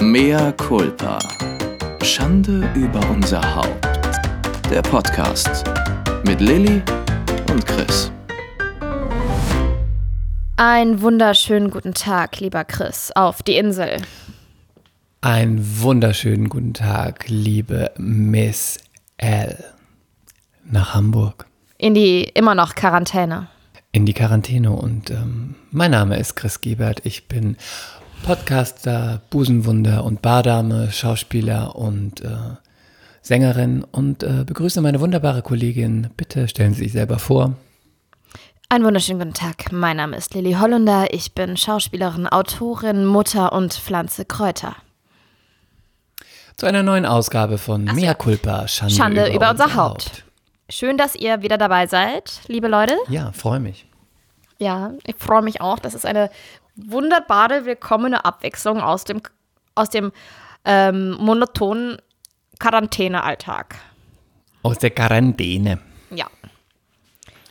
Mea culpa. Schande über unser Haupt. Der Podcast mit Lilly und Chris. Einen wunderschönen guten Tag, lieber Chris, auf die Insel. Einen wunderschönen guten Tag, liebe Miss L. Nach Hamburg. In die immer noch Quarantäne. In die Quarantäne und ähm, mein Name ist Chris Giebert. Ich bin Podcaster, Busenwunder und Bardame, Schauspieler und äh, Sängerin und äh, begrüße meine wunderbare Kollegin. Bitte stellen Sie sich selber vor. Einen wunderschönen guten Tag. Mein Name ist Lilly Hollunder. Ich bin Schauspielerin, Autorin, Mutter und Pflanze Kräuter. Zu einer neuen Ausgabe von Ach. Mea Culpa, Schande, Schande über, über unser Haupt. Schön, dass ihr wieder dabei seid, liebe Leute. Ja, freue mich. Ja, ich freue mich auch. Das ist eine wunderbare, willkommene Abwechslung aus dem, aus dem ähm, monotonen Quarantänealltag. Aus der Quarantäne. Ja.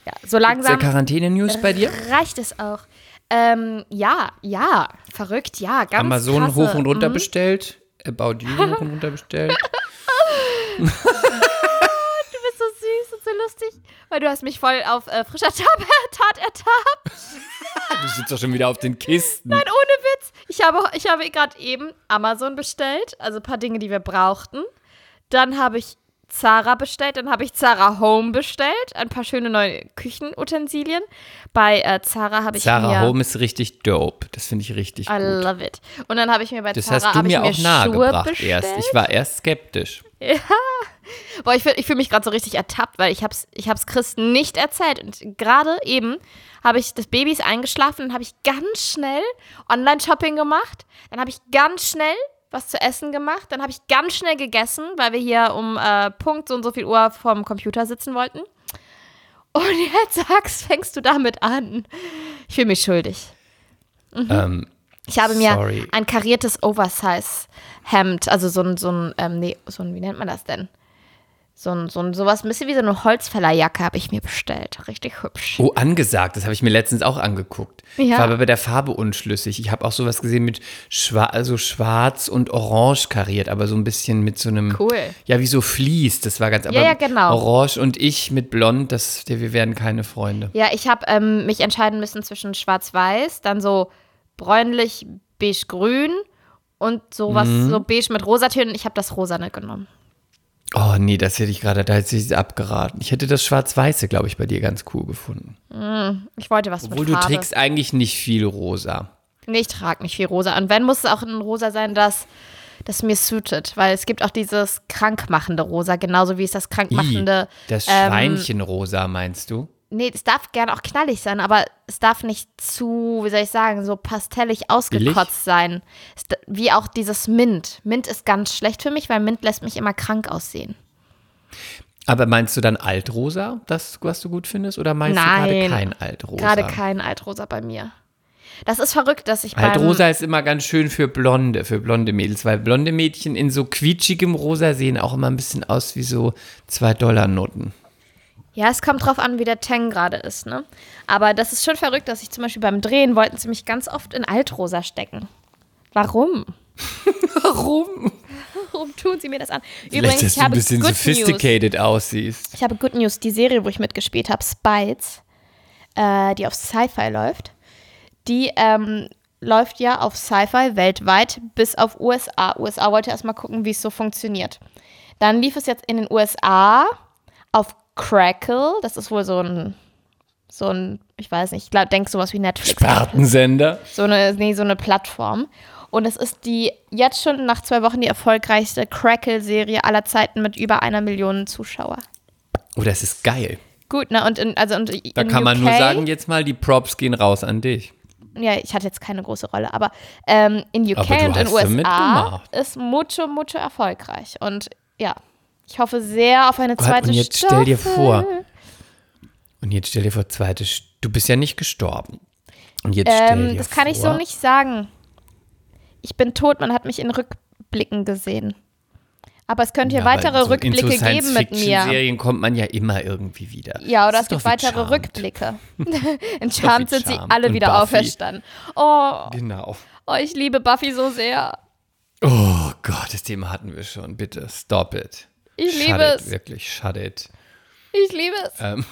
Ja, so Ist der langsam Quarantäne-News bei dir? reicht es auch. Ähm, ja, ja, verrückt, ja, ganz Amazon krasse, hoch und runter mhm. bestellt. About You hoch und runter bestellt. Du bist so süß und so lustig, weil du hast mich voll auf äh, frischer Tat ertappt. Du sitzt doch schon wieder auf den Kisten. Nein, ohne Witz. Ich habe, ich habe gerade eben Amazon bestellt, also ein paar Dinge, die wir brauchten. Dann habe ich Zara bestellt, dann habe ich Zara Home bestellt, ein paar schöne neue Küchenutensilien. Bei äh, Zara habe ich Sarah mir Home ist richtig dope. Das finde ich richtig I gut. love it. Und dann habe ich mir bei Das Zara hast du mir auch Schuhe nahegebracht bestellt. erst. Ich war erst skeptisch. Boah, ich fühle ich fühl mich gerade so richtig ertappt, weil ich hab's, ich hab's Chris nicht erzählt. Und gerade eben habe ich, das Baby ist eingeschlafen, dann habe ich ganz schnell Online-Shopping gemacht. Dann habe ich ganz schnell was zu essen gemacht. Dann habe ich ganz schnell gegessen, weil wir hier um äh, Punkt so und so viel Uhr vorm Computer sitzen wollten. Und jetzt sagst, fängst du damit an. Ich fühle mich schuldig. Ähm, Ich habe mir Sorry. ein kariertes Oversize-Hemd, also so ein, so ein, ähm, nee, so ein, wie nennt man das denn? So ein, so ein, sowas, ein bisschen wie so eine Holzfällerjacke habe ich mir bestellt. Richtig hübsch. oh, angesagt. Das habe ich mir letztens auch angeguckt. Ich Ja. war aber bei der Farbe unschlüssig. Ich habe auch sowas gesehen mit schwa also schwarz und orange kariert, aber so ein bisschen mit so einem. Cool. Ja, wie so Vlies. Das war ganz. Aber ja, genau. Orange und ich mit blond, das, wir werden keine Freunde. Ja, ich habe ähm, mich entscheiden müssen zwischen schwarz-weiß, dann so bräunlich, beige-grün und sowas, Mhm. so beige mit Rosatönen. Ich habe das Rosane genommen. Oh nee, das hätte ich gerade, da hätte ich abgeraten. Ich hätte das Schwarz-Weiße, glaube ich, bei dir ganz cool gefunden. Ich wollte was Obwohl mit du Farbe. trägst eigentlich nicht viel rosa. Nee, ich trage nicht viel rosa. Und wenn, muss es auch ein rosa sein, das, das mir suitet. Weil es gibt auch dieses krankmachende Rosa, genauso wie es das I, krankmachende. das ähm, Schweinchenrosa, meinst du? Nee, es darf gerne auch knallig sein, aber es darf nicht zu, wie soll ich sagen, so pastellig ausgekotzt sein. Es, d- wie auch dieses Mint. Mint ist ganz schlecht für mich, weil Mint lässt mich immer krank aussehen. Aber meinst du dann Altrosa, das, was du gut findest? Oder meinst Nein. du gerade kein Altrosa? Gerade kein Altrosa bei mir. Das ist verrückt, dass ich beim... Altrosa ist immer ganz schön für Blonde, für blonde Mädels, weil blonde Mädchen in so quietschigem Rosa sehen auch immer ein bisschen aus wie so 2-Dollar-Noten. Ja, es kommt drauf an, wie der Tang gerade ist, ne? Aber das ist schon verrückt, dass ich zum Beispiel beim Drehen wollten sie mich ganz oft in Altrosa stecken. Warum? Warum? Warum tun sie mir das an? Vielleicht, Übrigens, dass ich du ein habe bisschen Good News. sophisticated aussiehst. Ich habe Good News, die Serie, wo ich mitgespielt habe, Spites, äh, die auf Sci-Fi läuft, die ähm, läuft ja auf Sci-Fi weltweit bis auf USA. USA wollte erstmal gucken, wie es so funktioniert. Dann lief es jetzt in den USA auf Crackle, das ist wohl so ein, so ein, ich weiß nicht, ich denke sowas wie Netflix. Spartensender. So eine, nee, so eine Plattform. Und es ist die jetzt schon nach zwei Wochen die erfolgreichste Crackle-Serie aller Zeiten mit über einer Million Zuschauer. Oh, das ist geil. Gut, ne? Und in, also und Da kann man UK, nur sagen, jetzt mal, die Props gehen raus an dich. Ja, ich hatte jetzt keine große Rolle, aber ähm, in UK Aber und in USA ist mucho, mucho erfolgreich. Und ja, ich hoffe sehr auf eine Gott, zweite und jetzt Staffel. stell dir vor, und jetzt stell dir vor, zweite, du bist ja nicht gestorben. Und jetzt stell Ähm, dir das kann ich so vor- nicht sagen. Ich bin tot, man hat mich in Rückblicken gesehen. Aber es könnte hier Ja, aber weitere so in Rückblicke so geben mit mir. Science-Fiction-Serien kommt man ja immer irgendwie wieder. Ja, oder Das es gibt weitere Charmed. Rückblicke. in Charmed sind sie alle und wieder Buffy. auferstanden. Oh, Genau. oh, ich liebe Buffy so sehr. Oh Gott, das Thema hatten wir schon. Bitte, stop it. Ich shut liebe it, es. Wirklich, shut it. Ich liebe es. Ähm,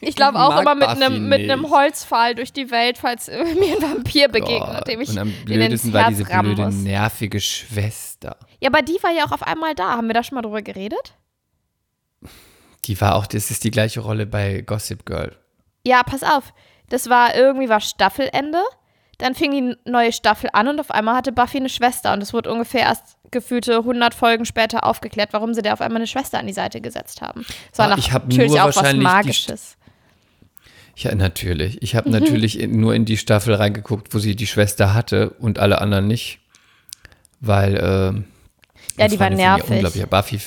Ich glaube auch immer mit einem mit einem. Holzpfahl durch die Welt, falls mir ein Vampir begegnet, dem ich Und am blödesten war diese blöde, muss. nervige Schwester. Ja, aber die war ja auch auf einmal da. Haben wir da schon mal drüber geredet? Die war auch, das ist die gleiche Rolle bei Gossip Girl. Ja, pass auf. Das war irgendwie war Staffelende. Dann fing die neue Staffel an und auf einmal hatte Buffy eine Schwester. Und es wurde ungefähr erst gefühlte 100 Folgen später aufgeklärt, warum sie der auf einmal eine Schwester an die Seite gesetzt haben. Das war Ah, ich hab natürlich nur auch was Magisches. Ja, natürlich. Ich Mhm. habe natürlich in, nur in die Staffel reingeguckt, wo sie die Schwester hatte und alle anderen nicht. Weil, ähm, Ja, die war finden ja nervig. unglaublich. Buffy,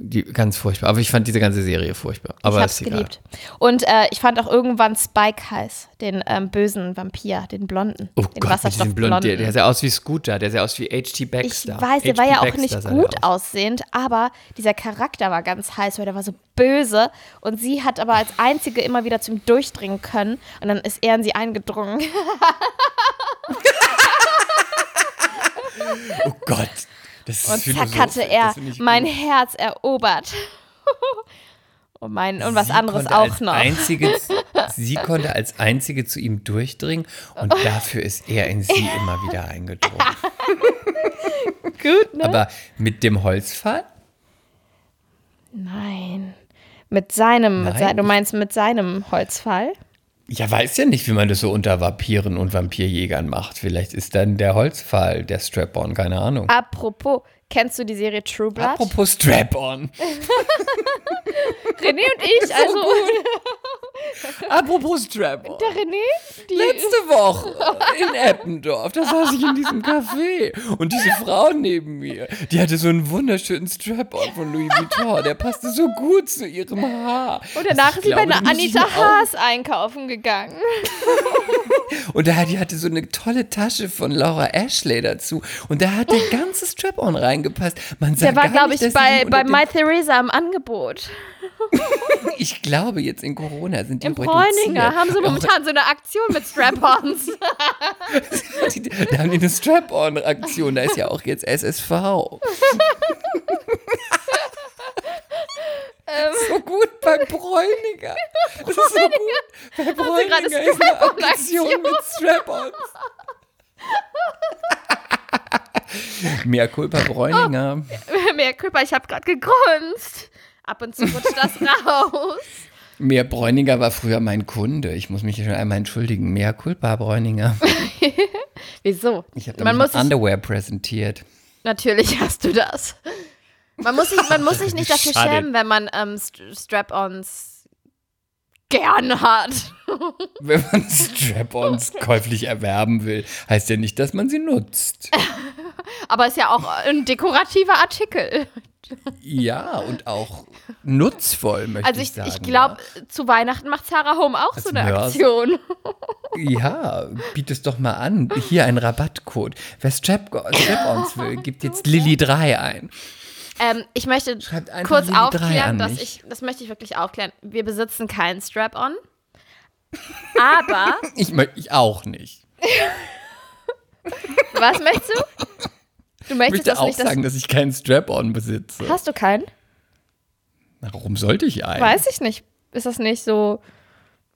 die, ganz furchtbar. Aber ich fand diese ganze Serie furchtbar. Aber ich hab's geliebt. Und äh, ich fand auch irgendwann Spike heiß, den ähm, bösen Vampir, den blonden. Oh den Gott, mit diesem Wasserstoffblonden. Blond, der, der sah aus wie Scooter, der sah aus wie H.T. Ich Baxter. weiß, der war ja auch Baxter nicht gut aus. aussehend, aber dieser Charakter war ganz heiß, weil der war so böse und sie hat aber als einzige immer wieder zu ihm durchdringen können und dann ist er in sie eingedrungen. Oh Gott. Und zack hatte er mein gut. Herz erobert. und, mein, und was Sie anderes auch noch. Einzige, sie konnte als einzige zu ihm durchdringen und dafür ist er in sie immer wieder eingedrungen. Gut, ne? Aber mit dem Holzpfahl? Nein. Mit seinem, mit Nein, sein, du meinst mit seinem Holzfall? Ja, weiß ja nicht, wie man das so unter Vampiren und Vampirjägern macht. Vielleicht ist dann der Holzpfahl der Strap-on, keine Ahnung. Apropos, kennst du die Serie True Blood? Apropos Strap-on. René und ich, also Apropos Strap-on. der René, die Letzte Woche in Eppendorf, da saß ich in diesem Café und diese Frau neben mir, die hatte so einen wunderschönen Strap-on von Louis Vuitton, der passte so gut zu ihrem Haar. Und danach ist sie bei einer Anita Haas einkaufen gegangen. Und da, die hatte so eine tolle Tasche von Laura Ashley dazu. Und da hat der ganze Strap-on reingepasst. Man sah Der war, glaube ich, bei, bei My Theresa im Angebot. Ich glaube, jetzt in Corona sind die Im. Bräuninger haben sie momentan so eine Aktion mit Strap-Ons. Da haben die eine Strap-on-Aktion. Da ist ja auch jetzt SSV. so gut bei Bräuninger. Das ist so gut. Bei gerade Bräuninger ist eine. Aktion mit Strap-ons. Mehr Culpa Bräuninger. Mehr Küpper, ich habe gerade gegrunzt. Ab und zu rutscht das raus. Mehr Bräuninger war früher mein Kunde. Ich muss mich hier schon einmal entschuldigen. Mehr Culpa Bräuninger. Wieso? Ich habe Man da muss sich, Underwear präsentiert. natürlich hast du das. Man muss sich, man muss sich nicht dafür schämen, wenn man ähm, St- Strap-Ons gern hat. Wenn man Strap-ons käuflich erwerben will, heißt ja nicht, dass man sie nutzt. Aber ist ja auch ein dekorativer Artikel. Ja, und auch nutzvoll, möchte Also ich ich, sagen. ich glaube, zu Weihnachten macht Sarah Home auch so eine. Aktion. Ja, biet es doch mal an. Hier ein Rabattcode. Wer Strap- Strap-ons will, gibt jetzt Lilly3 ein. Ähm, ich möchte kurz Lilly 3 aufklären, dass ich, das möchte ich wirklich aufklären. Wir besitzen keinen Strap-on. Aber, Ich, ich auch nicht. was möchtest du? Du Ich möchtest möchte das auch nicht, sagen, dass ich keinen Strap-on besitze. Hast du keinen? Na, Warum sollte ich einen? Weiß ich nicht. Ist das nicht so.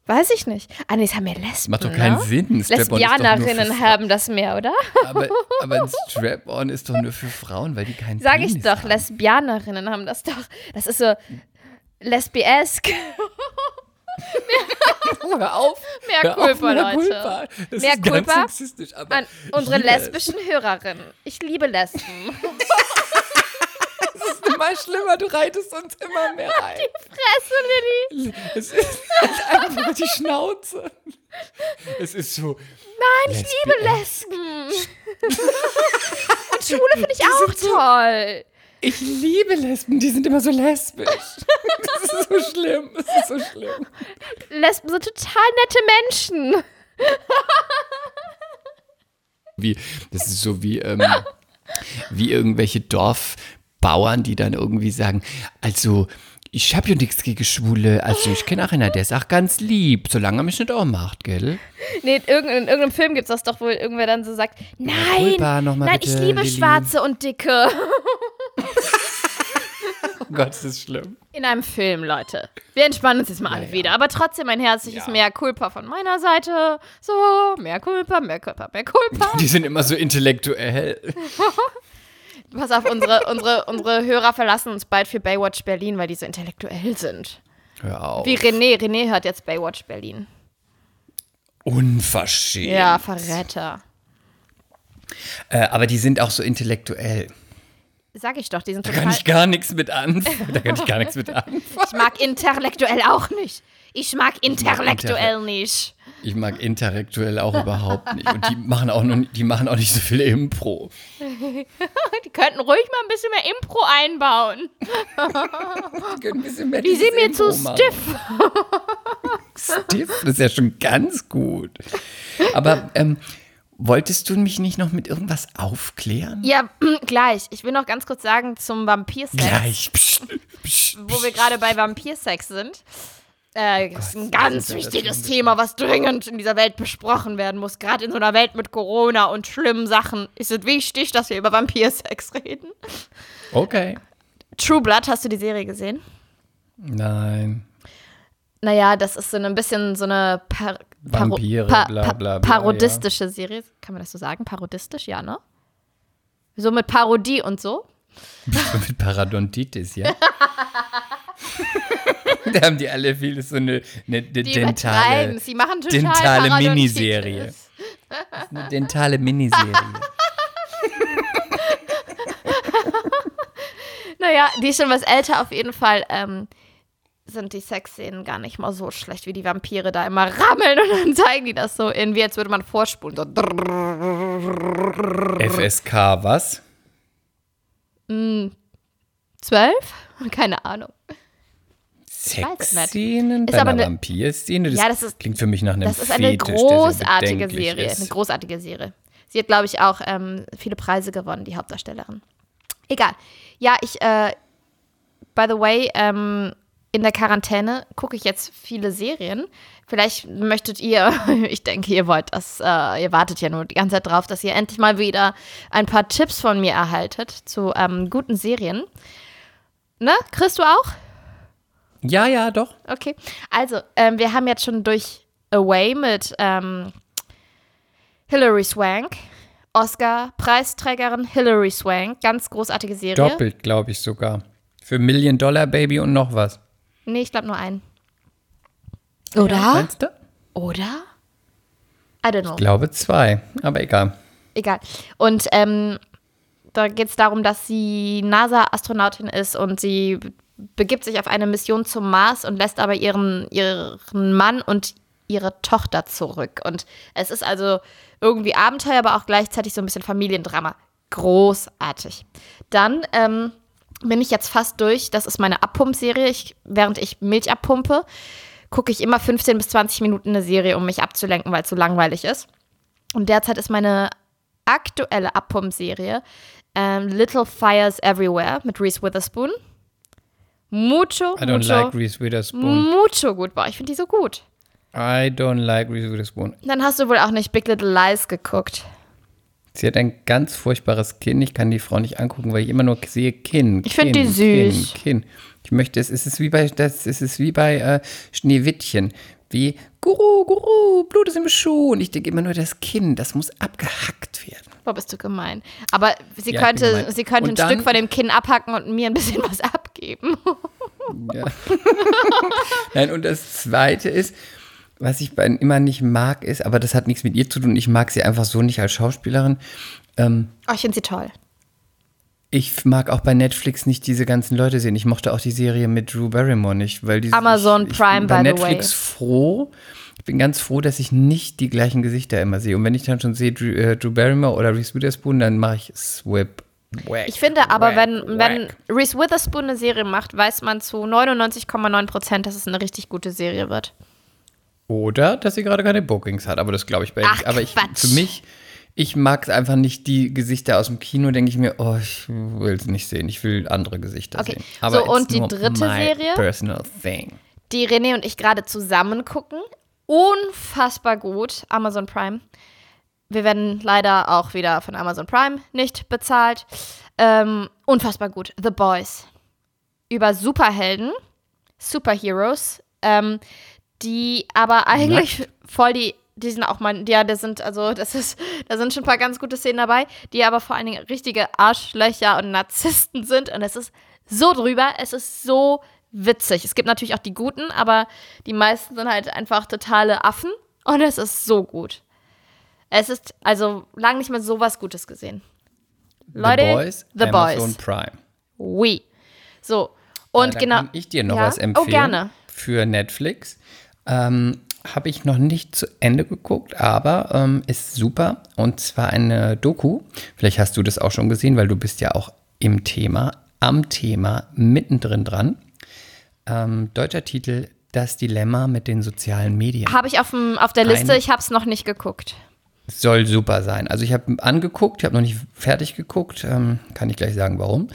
Weiß ich nicht. Ah, nee, das haben ja Lesben. Macht doch keinen ne? Sinn. Lesbianerinnen haben das mehr, oder? Aber, aber ein Strap-on ist doch nur für Frauen, weil die keinen Sag ich Penis doch, haben. Lesbianerinnen haben das doch. Das ist so lesbiesk. Hör auf. Mehr Hör auf, Culpa, mehr Leute. Culpa. Das Mehr ist ganz Culpa sexistisch. Aber An unsere lesbischen Hörerinnen. Ich liebe Lesben. Es ist immer schlimmer, du reitest uns immer mehr rein. Fresse, Lilly. Es ist halt einfach die Schnauze. Es ist so. Nein, ich liebe Lesben. Und Schwule finde ich auch toll. Ich liebe Lesben, die sind immer so lesbisch. Das ist so schlimm. Das ist so schlimm. Lesben sind total nette Menschen. Wie, das ist so wie, ähm, wie irgendwelche Dorfbauern, die dann irgendwie sagen, also ich habe ja nichts gegen Schwule. Also ich kenne auch einer, der ist auch ganz lieb, solange er mich nicht auch macht, gell? Nee, in irgendeinem, in irgendeinem Film gibt es das doch wohl, irgendwer dann so sagt, nein, mal nein, bitte, ich liebe Lilly. Schwarze und Dicke. Oh Gott, das ist schlimm. In einem Film, Leute. Wir entspannen uns jetzt mal alle wieder. Aber trotzdem ein herzliches Ja. Mehr Culpa von meiner Seite. So, mehr Culpa, mehr Culpa, mehr Culpa. Die sind immer so intellektuell. Pass auf, unsere, unsere, unsere Hörer verlassen uns bald für Baywatch Berlin, weil die so intellektuell sind. Hör auf. Wie René. René hört jetzt Baywatch Berlin. Unverschämt. Ja, Verräter. Äh, aber die sind auch so intellektuell. Sag ich doch, die sind Da total. kann ich gar nichts mit anfangen. Da kann ich gar nichts mit anfangen. Ich mag intellektuell auch nicht. Ich mag intellektuell nicht. Ich mag intellektuell auch überhaupt nicht. Und die machen auch, noch, die machen auch nicht so viel Impro. Die könnten ruhig mal ein bisschen mehr Impro einbauen. Die, können ein bisschen mehr Die sind mir dieses zu Impro machen. stiff. Stiff, das ist ja schon ganz gut. Aber ähm, wolltest du mich nicht noch mit irgendwas aufklären? Ja, gleich. Ich will noch ganz kurz sagen zum Vampirsex, Gleich. Psst, psst, wo wir gerade bei Vampirsex sind. Äh, das ist ein ganz ist wichtiges Thema, was dringend in dieser Welt besprochen werden muss. Gerade in so einer Welt mit Corona und schlimmen Sachen ist es wichtig, dass wir über Vampirsex reden. Okay. True Blood, hast du die Serie gesehen? Nein. Naja, das ist so ein bisschen so eine Paro Vampire, pa bla, bla, bla, parodistische Serie. Kann man das so sagen? Parodistisch, ja, ne? So mit Parodie und so. Mit Parodontitis, ja? da haben die alle viel so eine, eine, Die dentale. Sie machen total dentale. Miniserie. eine dentale Miniserie. Naja, die ist schon was älter auf jeden Fall. Ähm, sind die Sexszenen gar nicht mal so schlecht, wie die Vampire da immer rammeln und dann zeigen die das so in, wie als würde man vorspulen. So. FSK, was? Zwölf? Keine Ahnung. Sexszenen Ist bei aber einer eine- Vampirszene? Das, Ja, das ist- klingt für mich nach einem Das ist eine Fetisch, großartige Serie. ist. Eine großartige Serie. Sie hat, glaube ich, auch ähm, viele Preise gewonnen, die Hauptdarstellerin. Egal. Ja, ich, äh, by the way, ähm, in der Quarantäne gucke ich jetzt viele Serien. Vielleicht möchtet ihr, ich denke, ihr wollt das, äh, ihr wartet ja nur die ganze Zeit drauf, dass ihr endlich mal wieder ein paar Tipps von mir erhaltet zu ähm, guten Serien. Ne? Chris, du auch? Ja, ja, doch. Okay. Also, ähm, wir haben jetzt schon durch Away mit ähm, Hilary Swank, Oscar-Preisträgerin Hilary Swank, ganz großartige Serie. Doppelt, glaube ich sogar. Für Million Dollar Baby und noch was. Nee, ich glaube nur einen. Oder? Meinst du? Oder? I don't know. Ich glaube zwei, aber egal. Egal. Und ähm, da geht es darum, dass sie NASA-Astronautin ist und sie begibt sich auf eine Mission zum Mars und lässt aber ihren, ihren Mann und ihre Tochter zurück. Und es ist also irgendwie Abenteuer, aber auch gleichzeitig so ein bisschen Familiendrama. Großartig. Dann ähm, bin ich jetzt fast durch. Das ist meine Abpumpserie. Ich, während ich Milch abpumpe, gucke ich immer 15 bis 20 Minuten eine Serie, um mich abzulenken, weil es so langweilig ist. Und derzeit ist meine aktuelle Abpump-Serie ähm, Little Fires Everywhere mit Reese Witherspoon. Mucho, I don't mucho, like Reese Witherspoon. mucho gut. Boah, ich finde die so gut. I don't like Reese Witherspoon. Dann hast du wohl auch nicht Big Little Lies geguckt. Sie hat ein ganz furchtbares Kinn. Ich kann die Frau nicht angucken, weil ich immer nur sehe Kinn. Ich find Kinn, die süß. Kinn, Kinn. Ich möchte, es ist wie bei, das, es ist wie bei äh, Schneewittchen. Wie, Guru, Guru, Blut ist im Schuh. Und ich denke immer nur, das Kinn, das muss abgehackt werden. Boah, bist du gemein. Aber sie Ja, könnte, sie könnte Und ein dann- Stück von dem Kinn abhacken und mir ein bisschen was abgeben. Ja. Nein, und das Zweite ist, was ich bei immer nicht mag, ist, aber das hat nichts mit ihr zu tun, ich mag sie einfach so nicht als Schauspielerin. Ähm, Oh, ich finde sie toll. ich mag auch bei Netflix nicht diese ganzen Leute sehen. Ich mochte auch die Serie mit Drew Barrymore nicht, weil die Amazon ich, ich Prime, bin bei Netflix way. froh. Ich bin ganz froh, dass ich nicht die gleichen Gesichter immer sehe. Und wenn ich dann schon sehe Drew, äh, Drew Barrymore oder Reese Witherspoon, dann mache ich Swip. Whack, Ich finde aber, whack, wenn, wenn whack. Reese Witherspoon eine Serie macht, weiß man zu 99,9 Prozent, dass es eine richtig gute Serie wird. Oder dass sie gerade keine Bookings hat, aber das glaube ich bei ihr Ach. Aber ich, Quatsch. für mich Ich mag es einfach nicht, die Gesichter aus dem Kino, denke ich mir, oh, ich will es nicht sehen. Ich will andere Gesichter Okay, sehen. so, it's und die dritte Serie? Personal thing. die René und ich gerade zusammen gucken. Unfassbar gut. Amazon Prime. Wir werden leider auch wieder von Amazon Prime nicht bezahlt. Ähm, unfassbar gut. The Boys. Über Superhelden, Superheroes, ähm, die aber eigentlich voll die, die sind auch mal, ja, das sind, also, das ist, da sind schon ein paar ganz gute Szenen dabei, die aber vor allen Dingen richtige Arschlöcher und Narzissten sind. Und es ist so drüber, es ist so witzig. Es gibt natürlich auch die Guten, aber die meisten sind halt einfach totale Affen. Und es ist so gut. Es ist also lange nicht mehr so was Gutes gesehen. Leute, The Boys, The Amazon Boys. Prime. Oui. So. Und Dann genau. kann ich dir noch Ja? was empfehlen. Oh, gerne. Für Netflix. Ähm, Habe ich noch nicht zu Ende geguckt, aber ähm, ist super. Und zwar eine Doku. Vielleicht hast du das auch schon gesehen, weil du bist ja auch im Thema, am Thema, mittendrin dran. Ähm, deutscher Titel, Das Dilemma mit den sozialen Medien. Habe ich auf, dem, auf der Liste, Eine- ich habe es noch nicht geguckt. Soll super sein. Also ich habe angeguckt, ich habe noch nicht fertig geguckt, ähm, kann ich gleich sagen, warum.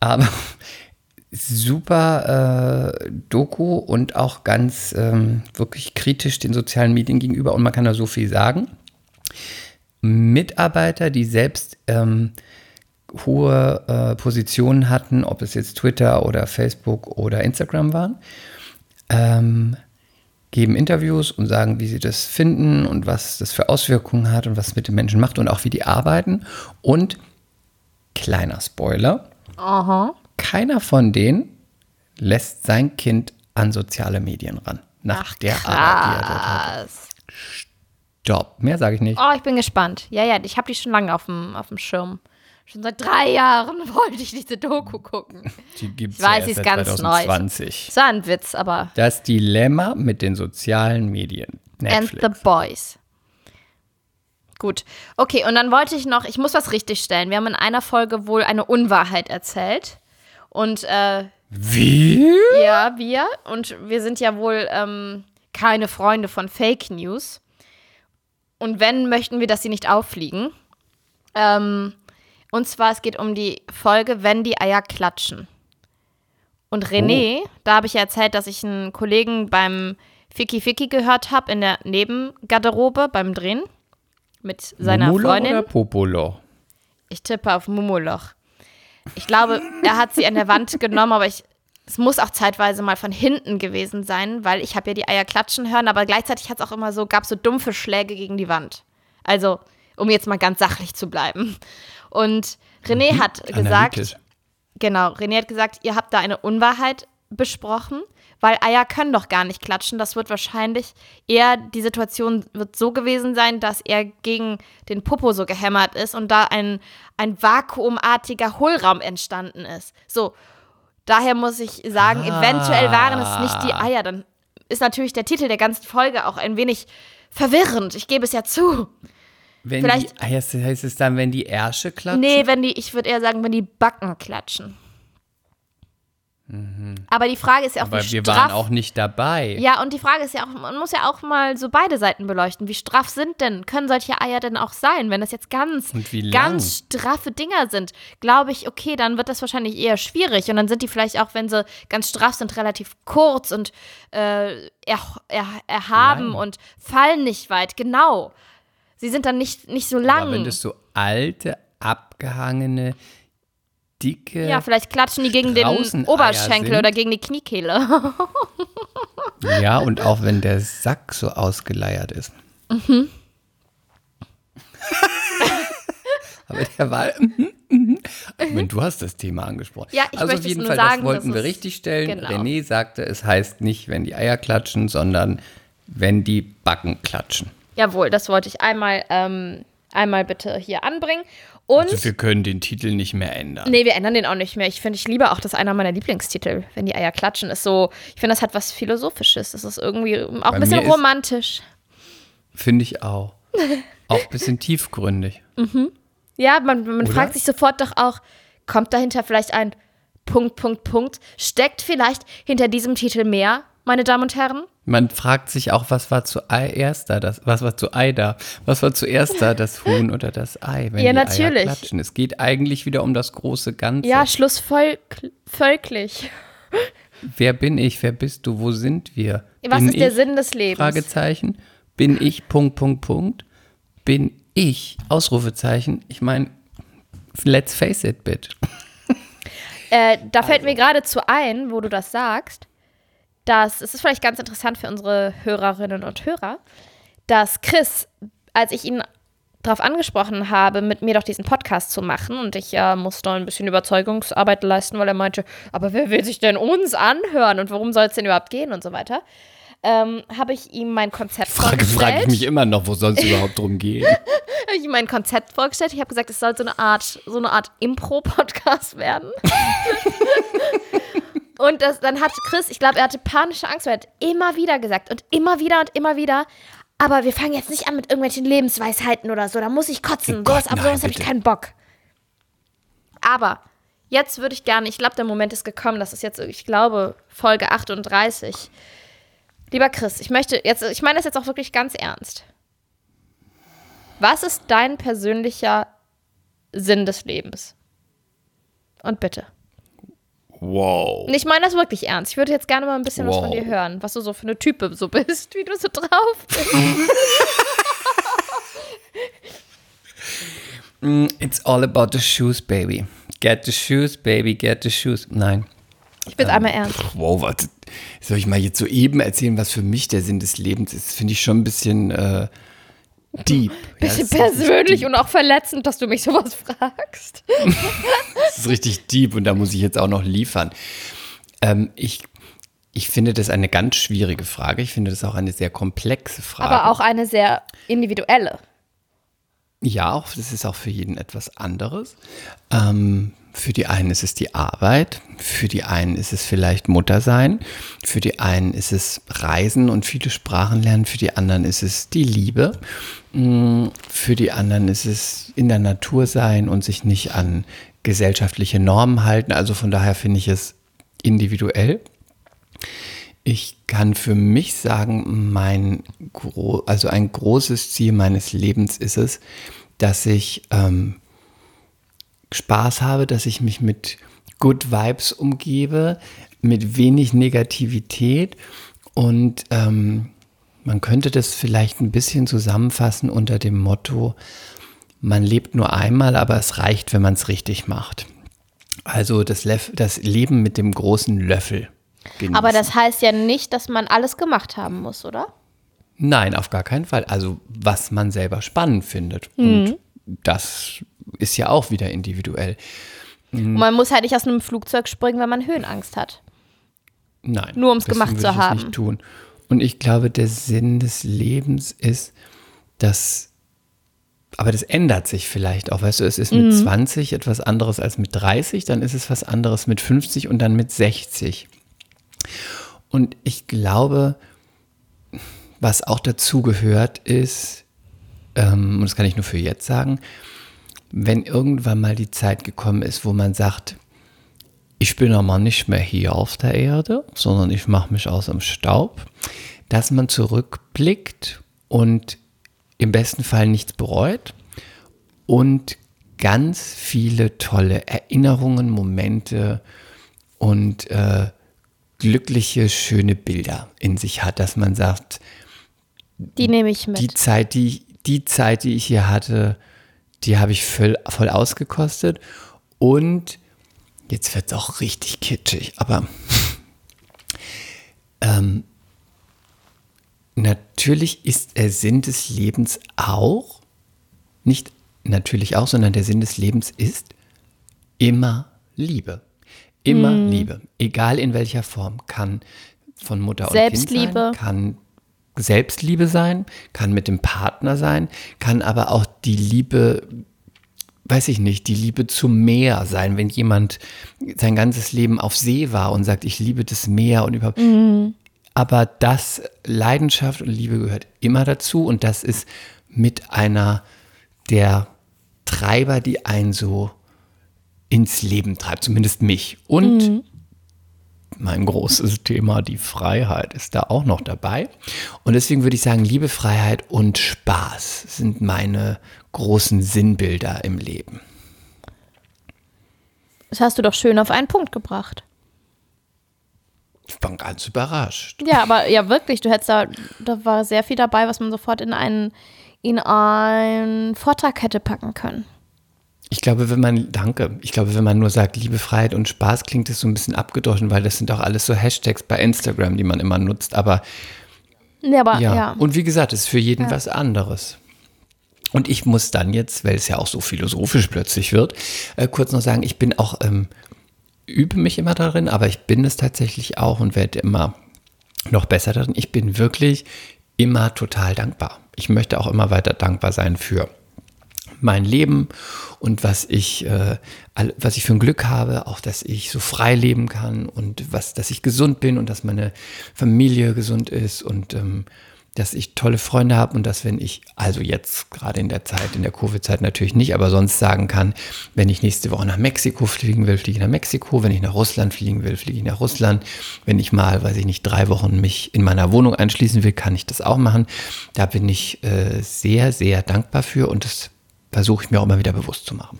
Aber super äh, Doku und auch ganz ähm, wirklich kritisch den sozialen Medien gegenüber und man kann da so viel sagen. Mitarbeiter, die selbst ähm, hohe äh, Positionen hatten, ob es jetzt Twitter oder Facebook oder Instagram waren, ähm, geben Interviews und sagen, wie sie das finden und was das für Auswirkungen hat und was es mit den Menschen macht und auch wie die arbeiten. Und kleiner Spoiler, Aha. Keiner von denen lässt sein Kind an soziale Medien ran. Nach der Arbeit, die er dort hat. Krass. Stopp. Mehr sage ich nicht. Oh, ich bin gespannt. Ja, ja, ich habe die schon lange auf dem, auf dem Schirm. Schon seit drei Jahren wollte ich diese Doku gucken. Die gibt es ich weiß, ja sie ist ganz neu. 2020. Es war ein Witz, aber. Das Dilemma mit den sozialen Medien. And Netflix. the Boys. Gut. Okay, und dann wollte ich noch, ich muss was richtigstellen. Wir haben in einer Folge wohl eine Unwahrheit erzählt. Und äh, Wie? ja, wir. Und wir sind ja wohl ähm, keine Freunde von Fake News. Und wenn, möchten wir, dass sie nicht auffliegen. Ähm, und zwar, es geht um die Folge, wenn die Eier klatschen. Und René, da habe ich ja erzählt, dass ich einen Kollegen beim Ficky Ficky gehört habe in der Nebengarderobe beim Drehen mit seiner Mumulo Freundin. oder Popolo? Ich tippe auf Mumoloch. Ich glaube, er hat sie an der Wand genommen, aber ich, es muss auch zeitweise mal von hinten gewesen sein, weil ich habe ja die Eier klatschen hören, aber gleichzeitig hat es auch immer so, gab so dumpfe Schläge gegen die Wand. Also, um jetzt mal ganz sachlich zu bleiben. Und René hat gesagt, Mhm. Genau, René hat gesagt, ihr habt da eine Unwahrheit besprochen, weil Eier können doch gar nicht klatschen. Das wird wahrscheinlich eher, die Situation wird so gewesen sein, dass er gegen den Popo so gehämmert ist und da ein, ein vakuumartiger Hohlraum entstanden ist. So, daher muss ich sagen, Ah. eventuell waren es nicht die Eier. Dann ist natürlich der Titel der ganzen Folge auch ein wenig verwirrend. Ich gebe es ja zu. Wenn Vielleicht- die, heißt, es dann, wenn die Ärsche klatschen? Nee, wenn die, ich würde eher sagen, wenn die Backen klatschen. Aber die Frage ist ja auch, Aber wie wir straff waren auch nicht dabei. Ja, und die Frage ist ja auch, man muss ja auch mal so beide Seiten beleuchten. Wie straff sind denn, können solche Eier denn auch sein? Wenn das jetzt ganz, ganz straffe Dinger sind, glaube ich, okay, dann wird das wahrscheinlich eher schwierig. Und dann sind die vielleicht auch, wenn sie ganz straff sind, relativ kurz und äh, er, er, erhaben Klein. und fallen nicht weit. Genau. Sie sind dann nicht, nicht so lang. Aber wenn das so alte, abgehangene, dicke. ja, vielleicht klatschen die gegen den Oberschenkel sind. oder gegen die Kniekehle. Ja, und auch wenn der Sack so ausgeleiert ist. Mhm. Aber der war. Ich meine, du hast das Thema angesprochen. Ja, ich also möchte auf es jeden nur Fall, sagen, das wollten wir es- richtig stellen. Genau. René sagte, es heißt nicht, wenn die Eier klatschen, sondern wenn die Backen klatschen. Jawohl, das wollte ich einmal, ähm, einmal bitte hier anbringen. Und Also wir können den Titel nicht mehr ändern. Nee, wir ändern den auch nicht mehr. Ich finde, ich liebe auch, das ist einer meiner Lieblingstitel, wenn die Eier klatschen. Ist so, ich finde, das hat was Philosophisches. Das ist irgendwie auch Bei ein bisschen romantisch. Finde ich auch. Auch ein bisschen tiefgründig. Ja, man, man fragt sich sofort doch auch, kommt dahinter vielleicht ein Punkt, Punkt, Punkt? Steckt vielleicht hinter diesem Titel mehr? Meine Damen und Herren. Man fragt sich auch, was war zuerst da, das, was war zu Ei da? Was war zuerst da, das Huhn oder das Ei? Wenn Ja, die Eier natürlich. klatschen? Es geht eigentlich wieder um das große Ganze. Ja, schlussfolglich. Wer bin ich? Wer bist du? Wo sind wir? Was bin ist der ich? Sinn des Lebens? Fragezeichen. Bin ich? Punkt, Punkt, Punkt. Bin ich? Ausrufezeichen. Ich meine, let's face it, bitch. Äh, da fällt Also. mir geradezu ein, wo du das sagst, dass es ist vielleicht ganz interessant für unsere Hörerinnen und Hörer, dass Chris, als ich ihn darauf angesprochen habe, mit mir doch diesen Podcast zu machen und ich äh, musste ein bisschen Überzeugungsarbeit leisten, weil er meinte, aber wer will sich denn uns anhören und worum soll es denn überhaupt gehen und so weiter, ähm, habe ich ihm mein Konzept Frage vorgestellt. frage ich mich immer noch, wo soll es überhaupt drum gehen? habe ich ihm mein Konzept vorgestellt. Ich habe gesagt, es soll so eine Art, so eine Art Impro-Podcast werden. und das, dann hat Chris, ich glaube, er hatte panische Angst, weil er hat immer wieder gesagt und immer wieder und immer wieder. Aber wir fangen jetzt nicht an mit irgendwelchen Lebensweisheiten oder so. Da muss ich kotzen. Oh Gott, sowas, auf nein, sowas habe ich keinen Bock. Aber jetzt würde ich gerne, ich glaube, der Moment ist gekommen. Das ist jetzt, ich glaube, Folge 38. Lieber Chris, ich möchte jetzt, ich meine das jetzt auch wirklich ganz ernst. Was ist dein persönlicher Sinn des Lebens? Und bitte. Wow. Und ich meine das wirklich ernst. Ich würde jetzt gerne mal ein bisschen was von Wow. dir hören, was du so für eine Type so bist, wie du so drauf bist. Mm, It's all about the shoes, baby. Get the shoes, baby, get the shoes. Nein. Ich bin einmal ernst. Wow, warte. Soll ich mal jetzt so eben erzählen, was für mich der Sinn des Lebens ist? Finde ich schon ein bisschen äh, deep. Ja, Bisschen richtig persönlich deep. und auch verletzend, dass du mich sowas fragst. Das ist richtig deep und da muss ich jetzt auch noch liefern. Ähm, ich, ich finde das eine ganz schwierige Frage. Ich finde das auch eine sehr komplexe Frage. Aber auch eine sehr individuelle. Ja, auch, das ist auch für jeden etwas anderes. Ähm, für die einen ist es die Arbeit, für die einen ist es vielleicht Muttersein, für die einen ist es Reisen und viele Sprachen lernen, für die anderen ist es die Liebe, Mm, für die anderen ist es in der Natur sein und sich nicht an gesellschaftliche Normen halten. Also von daher finde ich es individuell. Ich kann für mich sagen, mein also ein großes Ziel meines Lebens ist es, dass ich ähm, Spaß habe, dass ich mich mit Good Vibes umgebe, mit wenig Negativität und ähm, man könnte das vielleicht ein bisschen zusammenfassen unter dem Motto, man lebt nur einmal, aber es reicht, wenn man es richtig macht. Also das, Lef das Leben mit dem großen Löffel. Genießen. Aber das heißt ja nicht, dass man alles gemacht haben muss, oder? Nein, auf gar keinen Fall. Also was man selber spannend findet. Und das ist ja auch wieder individuell. Und man muss halt nicht aus einem Flugzeug springen, wenn man Höhenangst hat. Nein. Nur um's deswegen gemacht zu es haben. Nicht tun. Und ich glaube, der Sinn des Lebens ist, dass, aber das ändert sich vielleicht auch. Weißt du, es ist mit 20 etwas anderes als mit 30, dann ist es was anderes mit 50 und dann mit 60. Und ich glaube, was auch dazu gehört, ist, ähm, und das kann ich nur für jetzt sagen, wenn irgendwann mal die Zeit gekommen ist, wo man sagt, ich bin aber nicht mehr hier auf der Erde, sondern ich mache mich aus dem Staub, dass man zurückblickt und im besten Fall nichts bereut und ganz viele tolle Erinnerungen, Momente und äh, glückliche, schöne Bilder in sich hat, dass man sagt, Die nehme ich mit. die Zeit, die, die Zeit, die ich hier hatte, die habe ich voll, voll ausgekostet. Und jetzt wird es auch richtig kitschig, aber ähm, natürlich ist der Sinn des Lebens auch, nicht natürlich auch, sondern der Sinn des Lebens ist immer Liebe. Immer Liebe. Egal in welcher Form. Kann von Mutter und Selbstliebe. Kind sein, kann Selbstliebe sein, kann mit dem Partner sein, kann aber auch die Liebe, weiß ich nicht, die Liebe zum Meer sein, wenn jemand sein ganzes Leben auf See war und sagt, ich liebe das Meer und überhaupt. Aber das, Leidenschaft und Liebe gehört immer dazu und das ist mit einer der Treiber, die einen so ins Leben treibt, zumindest mich. Und mein großes Thema, die Freiheit, ist da auch noch dabei. Und deswegen würde ich sagen, Liebe, Freiheit und Spaß sind meine großen Sinnbilder im Leben. Das hast du doch schön auf einen Punkt gebracht. Ich bin ganz überrascht. Ja, aber ja, wirklich, du hättest da, da war sehr viel dabei, was man sofort in einen, in einen Vortrag hätte packen können. Ich glaube, wenn man, danke, ich glaube, wenn man nur sagt, Liebe, Freiheit und Spaß, klingt es so ein bisschen abgedroschen, weil das sind auch alles so Hashtags bei Instagram, die man immer nutzt. Aber Ja, aber ja, ja. und wie gesagt, es ist für jeden was anderes. Und ich muss dann jetzt, weil es ja auch so philosophisch plötzlich wird, äh, kurz noch sagen, ich bin auch, ähm, übe mich immer darin, aber ich bin es tatsächlich auch und werde immer noch besser darin. Ich bin wirklich immer total dankbar. Ich möchte auch immer weiter dankbar sein für mein Leben und was ich, äh, was ich für ein Glück habe, auch dass ich so frei leben kann und was, dass ich gesund bin und dass meine Familie gesund ist und ähm, dass ich tolle Freunde habe und dass wenn ich, also jetzt gerade in der Zeit, in der Covid-Zeit natürlich nicht, aber sonst sagen kann, wenn ich nächste Woche nach Mexiko fliegen will, fliege ich nach Mexiko, wenn ich nach Russland fliegen will, fliege ich nach Russland, wenn ich mal, weiß ich nicht, drei Wochen mich in meiner Wohnung einschließen will, kann ich das auch machen. Da bin ich äh, sehr, sehr dankbar für und das versuche ich mir auch immer wieder bewusst zu machen.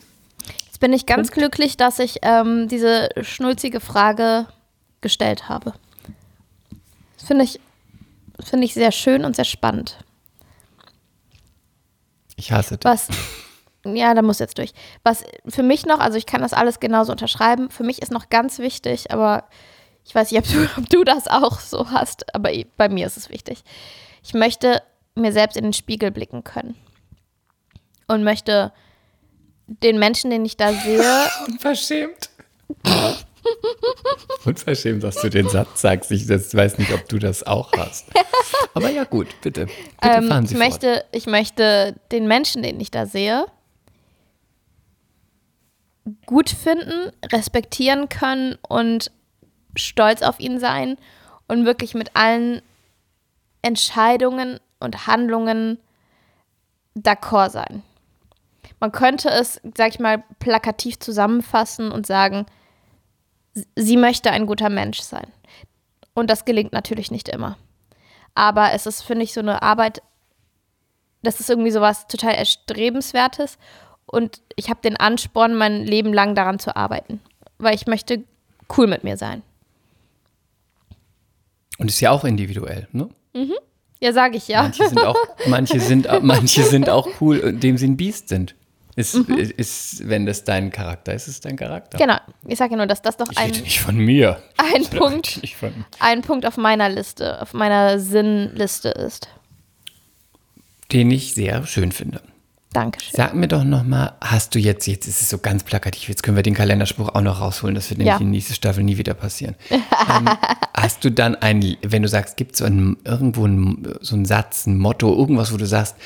Jetzt bin ich ganz glücklich, dass ich ähm, diese schnulzige Frage gestellt habe. Das finde ich, finde ich sehr schön und sehr spannend. Ich hasse das. Was, ja, da muss jetzt durch. Was für mich noch, also ich kann das alles genauso unterschreiben, für mich ist noch ganz wichtig, aber ich weiß nicht, ob du, ob du das auch so hast, aber i- bei mir ist es wichtig. Ich möchte mir selbst in den Spiegel blicken können. Und möchte den Menschen, den ich da sehe, Unverschämt. Unverschämt, dass du den Satz sagst. Ich weiß nicht, ob du das auch hast. Aber ja, gut, bitte. Bitte Ähm, fahren ich, Sie fort. möchte, ich möchte den Menschen, den ich da sehe, gut finden, respektieren können und stolz auf ihn sein und wirklich mit allen Entscheidungen und Handlungen d'accord sein. Man könnte es, sag ich mal, plakativ zusammenfassen und sagen, sie möchte ein guter Mensch sein. Und das gelingt natürlich nicht immer. Aber es ist, finde ich, so eine Arbeit, das ist irgendwie so was total Erstrebenswertes. Und ich habe den Ansporn, mein Leben lang daran zu arbeiten. Weil ich möchte cool mit mir sein. Und ist ja auch individuell, ne? Ja, sage ich ja. Manche sind auch, manche sind, manche sind auch cool, indem sie ein Biest sind. Ist, ist, wenn das dein Charakter ist, ist es dein Charakter. Genau. Ich sage ja nur, dass das doch Ich ein, nicht von mir. ein Ich Punkt, von, ein Punkt auf meiner Liste, auf meiner Sinnliste ist. den ich sehr schön finde. Dankeschön. Sag mir doch noch mal, hast du jetzt, jetzt ist es so ganz plakativ, jetzt können wir den Kalenderspruch auch noch rausholen, das wird nämlich Ja. in nächste Staffel nie wieder passieren. ähm, hast du dann ein, wenn du sagst, gibt es so irgendwo ein, so einen Satz, ein Motto, irgendwas, wo du sagst,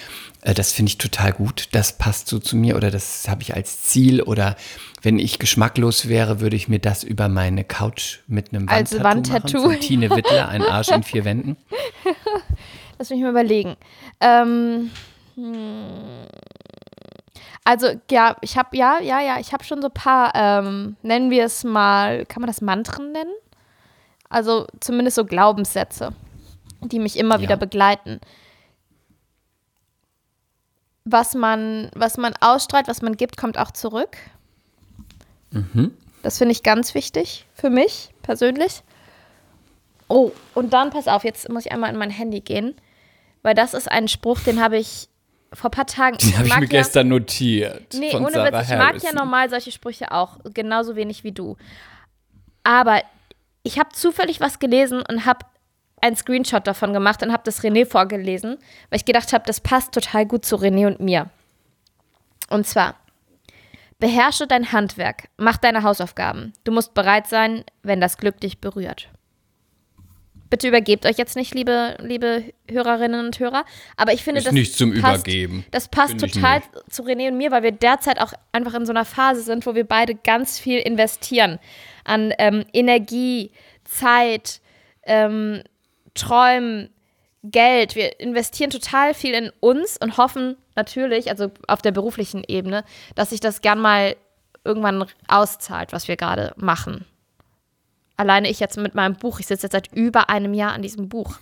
äh, das finde ich total gut, das passt so zu mir oder das habe ich als Ziel oder wenn ich geschmacklos wäre, würde ich mir das über meine Couch mit einem Als Wandtattoo, Wandtattoo. machen, von Tine Wittler, ein Arsch in vier Wänden. Lass mich mal überlegen. Ähm, hm. Also ja, ich habe ja, ja, ja, ich habe schon so ein paar, ähm, nennen wir es mal, kann man das Mantren nennen? Also zumindest so Glaubenssätze, die mich immer Ja. wieder begleiten. Was man, was man ausstrahlt, was man gibt, kommt auch zurück. Das finde ich ganz wichtig für mich persönlich. Oh, und dann pass auf, jetzt muss ich einmal in mein Handy gehen, weil das ist ein Spruch, den habe ich vor ein paar Tagen. Den habe ich mir ja, gestern notiert. Nee, ohne Sarah Witz, ich mag ja normal solche Sprüche auch, genauso wenig wie du. Aber ich habe zufällig was gelesen und habe einen Screenshot davon gemacht und habe das René vorgelesen, weil ich gedacht habe, das passt total gut zu René und mir. Und zwar, beherrsche dein Handwerk, mach deine Hausaufgaben. Du musst bereit sein, wenn das Glück dich berührt. Bitte übergebt euch jetzt nicht, liebe, liebe Hörerinnen und Hörer. Aber ich finde, Ist das nicht zum passt, Übergeben. Das passt Finde ich total zu René und mir, weil wir derzeit auch einfach in so einer Phase sind, wo wir beide ganz viel investieren an ähm, Energie, Zeit, ähm, Träumen, Geld. Wir investieren total viel in uns und hoffen natürlich, also auf der beruflichen Ebene, dass sich das gern mal irgendwann auszahlt, was wir gerade machen. Alleine ich jetzt mit meinem Buch, ich sitze jetzt seit über einem Jahr an diesem Buch.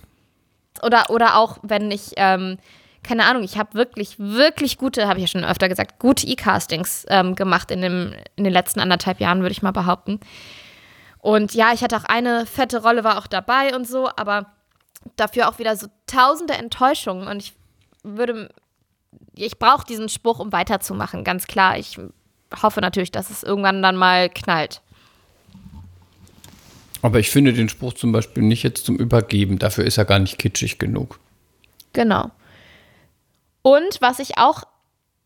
Oder, oder auch, wenn ich, ähm, keine Ahnung, ich habe wirklich, wirklich gute, habe ich ja schon öfter gesagt, gute E-Castings ähm, gemacht in, dem, in den letzten anderthalb Jahren, würde ich mal behaupten. Und ja, ich hatte auch eine fette Rolle, war auch dabei und so, aber dafür auch wieder so tausende Enttäuschungen. Und ich würde, ich brauche diesen Spruch, um weiterzumachen, ganz klar. Ich hoffe natürlich, dass es irgendwann dann mal knallt. Aber ich finde den Spruch zum Beispiel nicht jetzt zum Übergeben. Dafür ist er gar nicht kitschig genug. Genau. Und was ich auch,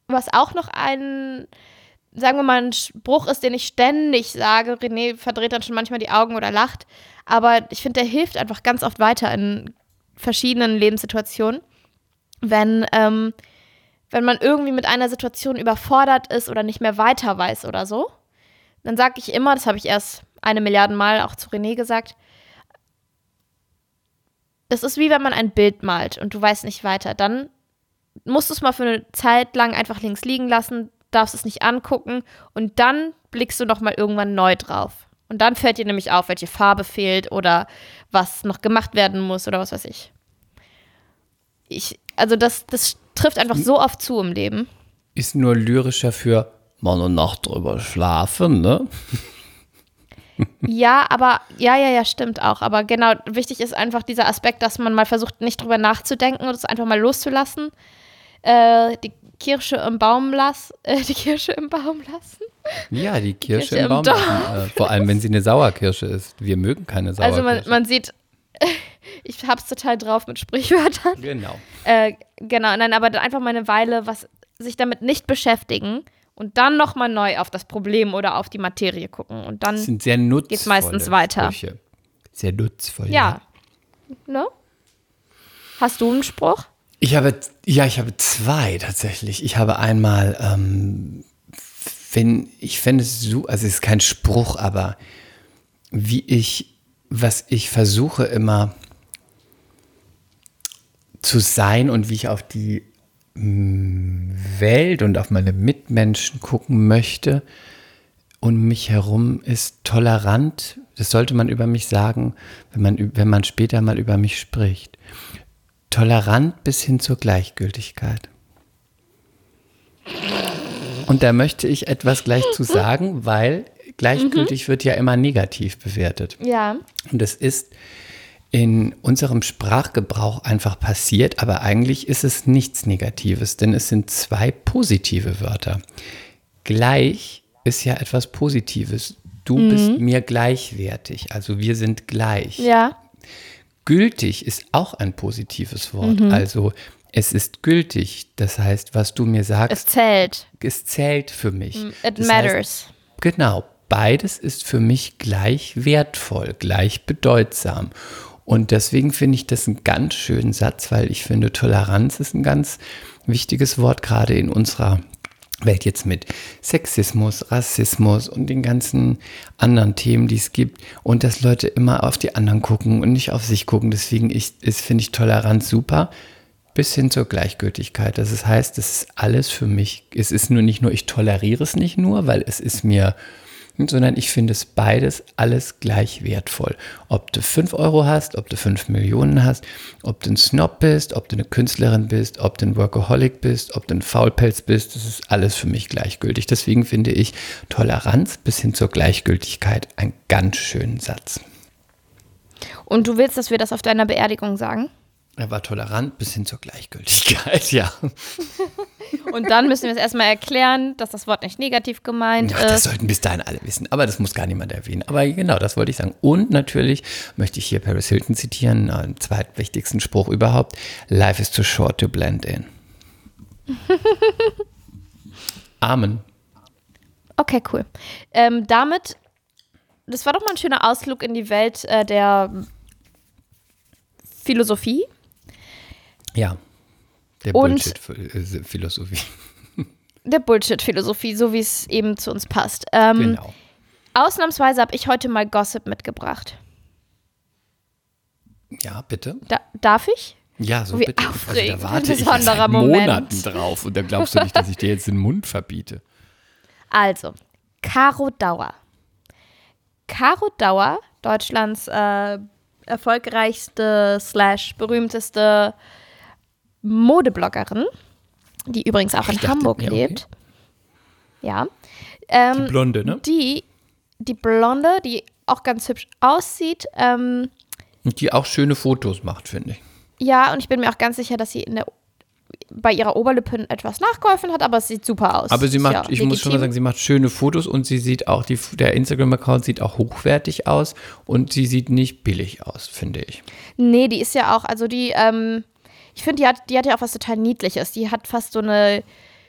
was auch noch ein, sagen wir mal, ein Spruch ist, den ich ständig sage, René verdreht dann schon manchmal die Augen oder lacht, aber ich finde, der hilft einfach ganz oft weiter in verschiedenen Lebenssituationen. Wenn, ähm, wenn man irgendwie mit einer Situation überfordert ist oder nicht mehr weiter weiß oder so, dann sage ich immer, das habe ich erst eine Milliarde Mal auch zu René gesagt, das ist wie wenn man ein Bild malt und du weißt nicht weiter. Dann musst du es mal für eine Zeit lang einfach links liegen lassen, darfst es nicht angucken und dann blickst du noch mal irgendwann neu drauf. Und dann fällt dir nämlich auf, welche Farbe fehlt oder was noch gemacht werden muss oder was weiß ich. Ich, also das, das trifft einfach so oft zu im Leben. Ist nur lyrischer für mal eine Nacht drüber schlafen, ne? Ja, aber ja, ja, ja, stimmt auch. Aber genau, wichtig ist einfach dieser Aspekt, dass man mal versucht, nicht drüber nachzudenken und es einfach mal loszulassen. Äh, die Kirsche im Baum lassen. Äh, die Kirsche im Baum lassen. Ja, die Kirsche, Kirsche im im Baum. Lassen. Äh, vor allem, wenn sie eine Sauerkirsche ist. Wir mögen keine Sauerkirsche. Also man, man sieht, ich hab's total drauf mit Sprichwörtern. genau. Äh, genau, nein, aber dann einfach mal eine Weile was sich damit nicht beschäftigen und dann nochmal neu auf das Problem oder auf die Materie gucken. Und dann Das sind sehr nutzvolle geht's meistens weiter. Sprüche. Sehr nutzvoll. Ja. Ne? Hast du einen Spruch? Ich habe, ja, ich habe zwei tatsächlich. Ich habe einmal, ähm, wenn, ich fände es so, also es ist kein Spruch, aber wie ich, was ich versuche immer zu sein und wie ich auf die Welt und auf meine Mitmenschen gucken möchte und mich herum ist tolerant. Das sollte man über mich sagen, wenn man, wenn man später mal über mich spricht. Tolerant bis hin zur Gleichgültigkeit. Und da möchte ich etwas gleich zu sagen, weil gleichgültig wird ja immer negativ bewertet. Ja. Und das ist in unserem Sprachgebrauch einfach passiert, aber eigentlich ist es nichts Negatives, denn es sind zwei positive Wörter. Gleich ist ja etwas Positives. Du bist mir gleichwertig, also wir sind gleich. Ja. Gültig ist auch ein positives Wort, also es ist gültig. Das heißt, was du mir sagst, Es zählt. es zählt für mich. It Das matters. Heißt, genau, beides ist für mich gleich wertvoll, gleich bedeutsam. Und deswegen finde ich das einen ganz schönen Satz, weil ich finde, Toleranz ist ein ganz wichtiges Wort, gerade in unserer Welt jetzt mit Sexismus, Rassismus und den ganzen anderen Themen, die es gibt. Und dass Leute immer auf die anderen gucken und nicht auf sich gucken. Deswegen finde ich Toleranz super. Bis hin zur Gleichgültigkeit. Das ist- heißt, es ist alles für mich. Es ist nur nicht nur, ich toleriere es nicht nur, weil es ist mir, sondern ich finde es beides alles gleich wertvoll. Ob du 5 Euro hast, ob du 5 Millionen hast, ob du ein Snob bist, ob du eine Künstlerin bist, ob du ein Workaholic bist, ob du ein Faulpelz bist, das ist alles für mich gleichgültig. Deswegen finde ich Toleranz bis hin zur Gleichgültigkeit einen ganz schönen Satz. Und du willst, dass wir das auf deiner Beerdigung sagen? Er war tolerant bis hin zur Gleichgültigkeit, ja. Und dann müssen wir es erstmal erklären, dass das Wort nicht negativ gemeint Ach, das ist. sollten bis dahin alle wissen, aber das muss gar niemand erwähnen. Aber genau, das wollte ich sagen. Und natürlich möchte ich hier Paris Hilton zitieren, den zweitwichtigsten Spruch überhaupt. Life is too short to blend in. Amen. Okay, cool. Ähm, damit, das war doch mal ein schöner Ausflug in die Welt äh, der Philosophie. Ja. Der Bullshit-Philosophie. Der Bullshit-Philosophie, so wie es eben zu uns passt. Ähm, Genau. Ausnahmsweise habe ich heute mal Gossip mitgebracht. Ja, bitte. Da, darf ich? Ja, so Wie bitte. aufregend, also da warte ein ich seit Moment. Monaten drauf und da glaubst du nicht, dass ich dir jetzt den Mund verbiete. Also, Caro Dauer. Caro Dauer, Deutschlands äh, erfolgreichste slash berühmteste Modebloggerin, die übrigens auch Ich in dachte, Hamburg ja, okay. lebt. Ja. Ähm, Blonde, ne? die, die Blonde, die auch ganz hübsch aussieht. Ähm, Und die auch schöne Fotos macht, finde ich. ja, und ich bin mir auch ganz sicher, dass sie in der, bei ihrer Oberlippe etwas nachgeholfen hat, aber es sieht super aus. Aber sie macht, ja ich muss schon mal legitim. sagen, sie macht schöne Fotos und sie sieht auch, die, der Instagram-Account sieht auch hochwertig aus und sie sieht nicht billig aus, finde ich. Nee, die ist ja auch, also die, ähm, ich finde, die hat, die hat ja auch was total Niedliches. Die hat fast so eine,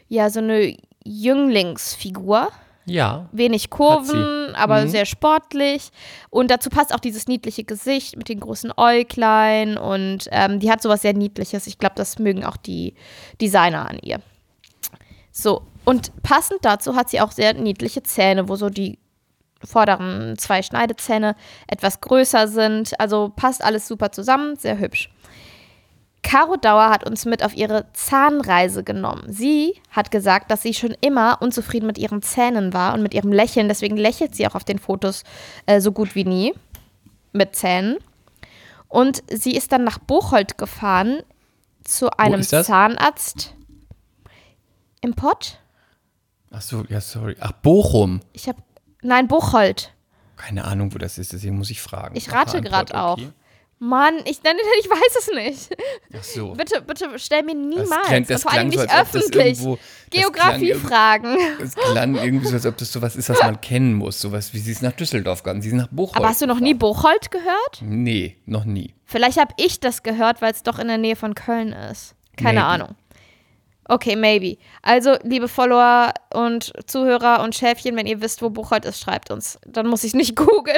ja, so eine Jünglingsfigur. Ja. Wenig Kurven, aber Mhm. sehr sportlich. Und dazu passt auch dieses niedliche Gesicht mit den großen Äuglein. Und ähm, die hat sowas sehr Niedliches. Ich glaube, das mögen auch die Designer an ihr. So, und passend dazu hat sie auch sehr niedliche Zähne, wo so die vorderen zwei Schneidezähne etwas größer sind. Also passt alles super zusammen, sehr hübsch. Caro Dauer hat uns mit auf ihre Zahnreise genommen. Sie hat gesagt, dass sie schon immer unzufrieden mit ihren Zähnen war und mit ihrem Lächeln. Deswegen lächelt sie auch auf den Fotos äh, so gut wie nie mit Zähnen. Und sie ist dann nach Bocholt gefahren zu einem? Zahnarzt. Im Pott? Ach so, ja, sorry. Ach, Bochum. Ich habe. Nein, Bocholt. Keine Ahnung, wo das ist, deswegen muss ich fragen. Ich rate gerade Pott, auch. Mann, ich, nein, nein, ich weiß es nicht. Ach so. Bitte, bitte stell mir niemals. Das klang, das vor allem so, nicht das öffentlich. irgendwo. Geografiefragen. Es klang irgendwie so, als ob das sowas ist, was man kennen muss. Sowas wie sie ist nach Düsseldorf gegangen, sie ist nach Bocholt. Aber hast du noch nie. Bocholt gehört? Nee, noch nie. Vielleicht habe ich das gehört, weil es doch in der Nähe von Köln ist. Keine Maybe. Ahnung. Okay, maybe. Also, liebe Follower und Zuhörer und Schäfchen, wenn ihr wisst, wo Bocholt ist, schreibt uns. Dann muss ich nicht googeln.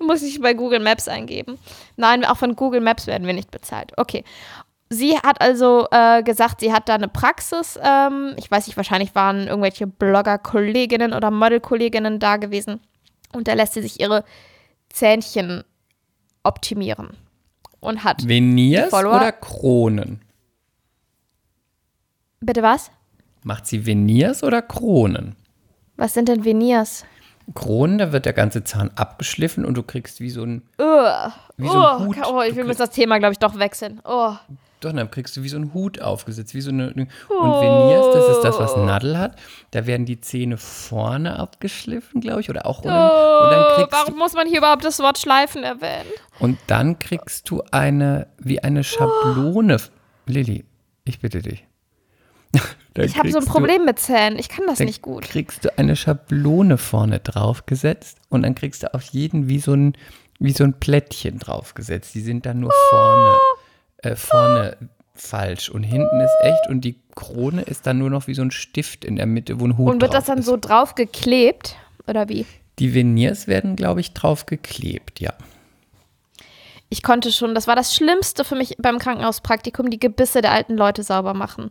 muss ich bei Google Maps eingeben. Nein, auch von Google Maps werden wir nicht bezahlt. Okay. Sie hat also äh, gesagt, sie hat da eine Praxis. Ähm, ich weiß nicht, wahrscheinlich waren irgendwelche Blogger-Kolleginnen oder Model-Kolleginnen da gewesen. Und da lässt sie sich ihre Zähnchen optimieren. Und hat. Veneers Follower? oder Kronen? Bitte was? Macht sie Veneers oder Kronen? Was sind denn Veneers? Kronen, da wird der ganze Zahn abgeschliffen und du kriegst wie so ein, Ugh. Wie so ein oh, Hut. oh, ich Du will das Thema, glaube ich, doch wechseln. Oh. doch, dann kriegst du wie so einen Hut aufgesetzt, wie so eine, und Veneers, das ist das, was Nadel hat. Da werden die Zähne vorne abgeschliffen, glaube ich, oder auch unten. Oh, Warum muss man hier überhaupt das Wort Schleifen erwähnen? du, und dann kriegst du eine, wie eine Schablone. Lilly, ich bitte dich. Ich habe so ein kriegst du- Problem mit Zähnen. Ich kann das nicht gut. kriegst du eine Schablone vorne draufgesetzt und dann kriegst du auf jeden wie so ein, wie so ein Plättchen draufgesetzt. Die sind dann nur vorne, äh, vorne falsch und hinten ist echt und die Krone ist dann nur noch wie so ein Stift in der Mitte, wo ein Hut Und wird das dann ist. so drauf geklebt? Oder wie? Die Veneers werden, glaube ich, drauf geklebt, ja. Ich konnte schon, das war das Schlimmste für mich beim Krankenhauspraktikum, die Gebisse der alten Leute sauber machen.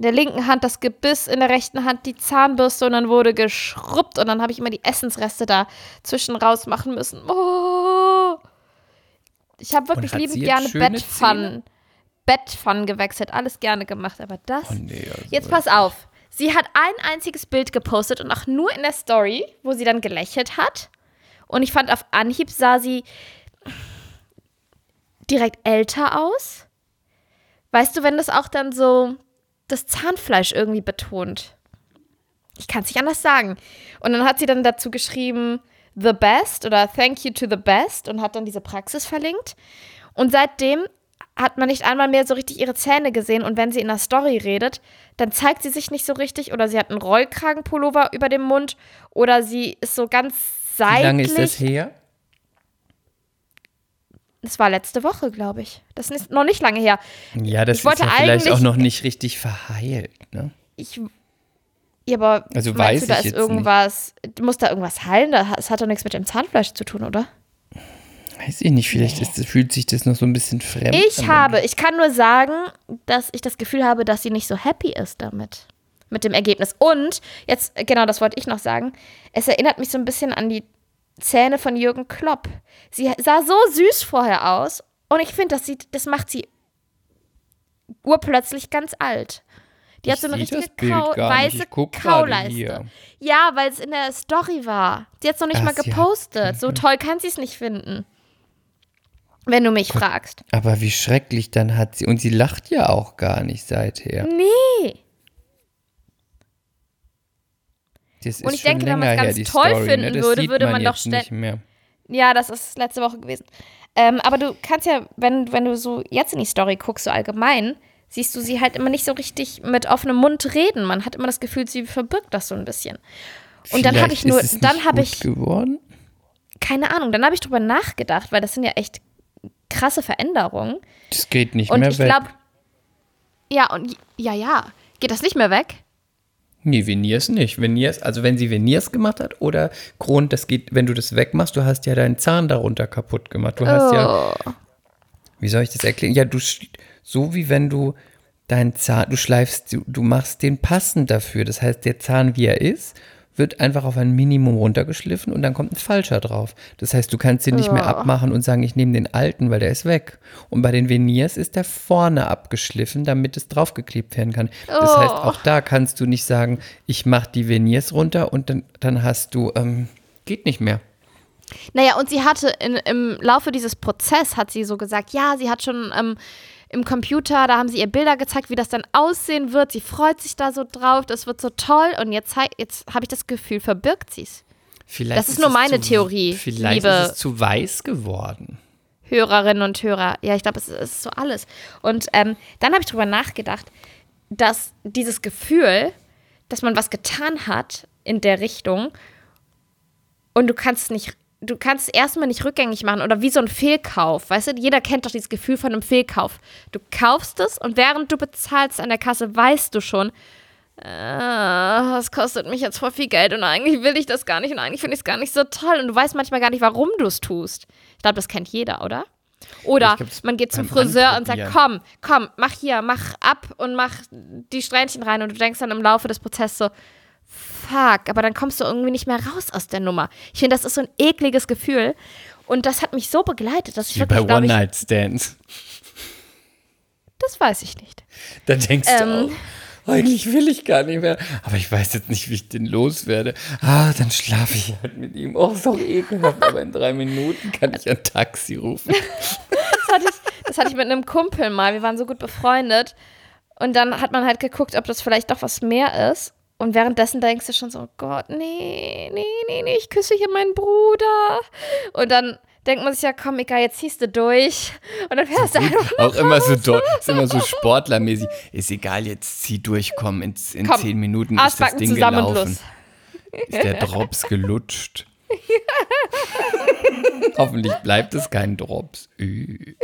In der linken Hand das Gebiss, in der rechten Hand die Zahnbürste und dann wurde geschrubbt und dann habe ich immer die Essensreste da zwischen raus machen müssen. Oh. Ich habe wirklich liebend gerne Bettpfannen, Bettpfannen gewechselt, alles gerne gemacht, aber das Oh nee, also Jetzt pass auf. Sie hat ein einziges Bild gepostet und auch nur in der Story, wo sie dann gelächelt hat. Und ich fand, auf Anhieb sah sie direkt älter aus. Weißt du, wenn das auch dann so das Zahnfleisch irgendwie betont. Ich kann es nicht anders sagen. Und dann hat sie dann dazu geschrieben, the best oder thank you to the best und hat dann diese Praxis verlinkt. Und seitdem hat man nicht einmal mehr so richtig ihre Zähne gesehen und wenn sie in der Story redet, dann zeigt sie sich nicht so richtig oder sie hat einen Rollkragenpullover über dem Mund oder sie ist so ganz seitlich. Wie lange ist das her? Das war letzte Woche, glaube ich. Das ist noch nicht lange her. Ja, das Ich ist ja vielleicht auch noch nicht richtig verheilt, ne? Ich. Ja, aber Also weiß du, da ich ist jetzt irgendwas. Muss da irgendwas heilen? Das hat doch nichts mit dem Zahnfleisch zu tun, oder? Weiß ich nicht, vielleicht ist, fühlt sich das noch so ein bisschen fremd Ich habe, ich kann nur sagen, dass ich das Gefühl habe, dass sie nicht so happy ist damit. Mit dem Ergebnis. Und, jetzt, genau, das wollte ich noch sagen. Es erinnert mich so ein bisschen an die Zähne von Jürgen Klopp. Sie sah so süß vorher aus. Und ich finde, das sieht, das macht sie urplötzlich ganz alt. Die hat Ich so eine richtige Kau weiße Kauleiste. Ja, weil es in der Story war. Sie hat es noch nicht Ach, mal hat- gepostet. So toll kann sie es nicht finden. Wenn du mich fragst. Aber wie schrecklich dann hat sie. Und sie lacht ja auch gar nicht seither. Nee. Das Und ich denke, wenn man's her, ganz die toll Story, finden ne? würde, würde man man doch mehr. Ja, das ist letzte Woche gewesen. Ähm, aber du kannst ja, wenn, wenn du so jetzt in die Story guckst, so allgemein, siehst du sie halt immer nicht so richtig mit offenem Mund reden. Man hat immer das Gefühl, sie verbirgt das so ein bisschen. Und dann habe Vielleicht ich nur, es dann habe ich, geworden. keine Ahnung, dann habe ich drüber nachgedacht, weil das sind ja echt krasse Veränderungen. Das geht nicht Und mehr ich weg. glaube, ja, und ja, ja. Geht das nicht mehr weg? Nee, Veneers nicht. Veneers, also wenn sie Veneers gemacht hat oder Kron, das geht, wenn du das wegmachst, du hast ja deinen Zahn darunter kaputt gemacht. Du hast ja, Oh. wie soll ich das erklären? Ja, du, so wie wenn du deinen Zahn, du schleifst, du, du machst den passend dafür. Das heißt, der Zahn, wie er ist, wird einfach auf ein Minimum runtergeschliffen und dann kommt ein falscher drauf. Das heißt, du kannst den nicht mehr Oh. abmachen und sagen, ich nehme den alten, weil der ist weg. Und bei den Veneers ist der vorne abgeschliffen, damit es draufgeklebt werden kann. Das heißt, Oh. auch da kannst du nicht sagen, ich mache die Veneers runter und dann, dann hast du, ähm, geht nicht mehr. Naja, und sie hatte in, im Laufe dieses Prozesses, hat sie so gesagt, ja, sie hat schon ähm, im Computer, da haben sie ihr Bilder gezeigt, wie das dann aussehen wird. Sie freut sich da so drauf, das wird so toll. Und jetzt, jetzt habe ich das Gefühl, verbirgt sie es. Vielleicht Das ist nur es meine zu, Theorie, Vielleicht liebe- ist es zu weiß geworden. Hörerinnen und Hörer. Ja, ich glaube, es, es ist so alles. Und ähm, dann habe ich drüber nachgedacht, dass dieses Gefühl, dass man was getan hat in der Richtung und du kannst es nicht, du kannst es erstmal nicht rückgängig machen oder wie so ein Fehlkauf. Weißt du, jeder kennt doch dieses Gefühl von einem Fehlkauf. Du kaufst es und während du bezahlst an der Kasse, weißt du schon, äh, das kostet mich jetzt voll viel Geld und eigentlich will ich das gar nicht und eigentlich finde ich es gar nicht so toll und du weißt manchmal gar nicht, warum du es tust. Ich glaube, das kennt jeder, oder? Oder man geht zum Friseur und sagt, komm, komm, mach hier, mach ab und mach die Strähnchen rein und du denkst dann im Laufe des Prozesses so, fuck, aber dann kommst du irgendwie nicht mehr raus aus der Nummer. Ich finde, das ist so ein ekliges Gefühl und das hat mich so begleitet, dass ich Wie bei wirklich, ich, One-Night-Stands. das weiß ich nicht. Da denkst Ähm. du auch, eigentlich will ich gar nicht mehr. Aber ich weiß jetzt nicht, wie ich den loswerde. Ah, dann schlafe ich halt mit ihm. Oh, ist doch ekelhaft. Aber in drei Minuten kann ich ein Taxi rufen. Das hatte, ich, das hatte ich mit einem Kumpel mal. Wir waren so gut befreundet. Und dann hat man halt geguckt, ob das vielleicht doch was mehr ist. Und währenddessen denkst du schon so, oh Gott, nee, nee, nee, nee, ich küsse hier meinen Bruder. Und dann denkt man sich ja, komm, egal, jetzt ziehst du durch. Und dann fährst du einfach Auch immer so ist immer so sportlermäßig. Ist egal, jetzt zieh durch, komm, in, in Komm, zehn Minuten ist das Ding gelaufen. los. Ist der Drops gelutscht. Hoffentlich bleibt es kein Drops. Ü.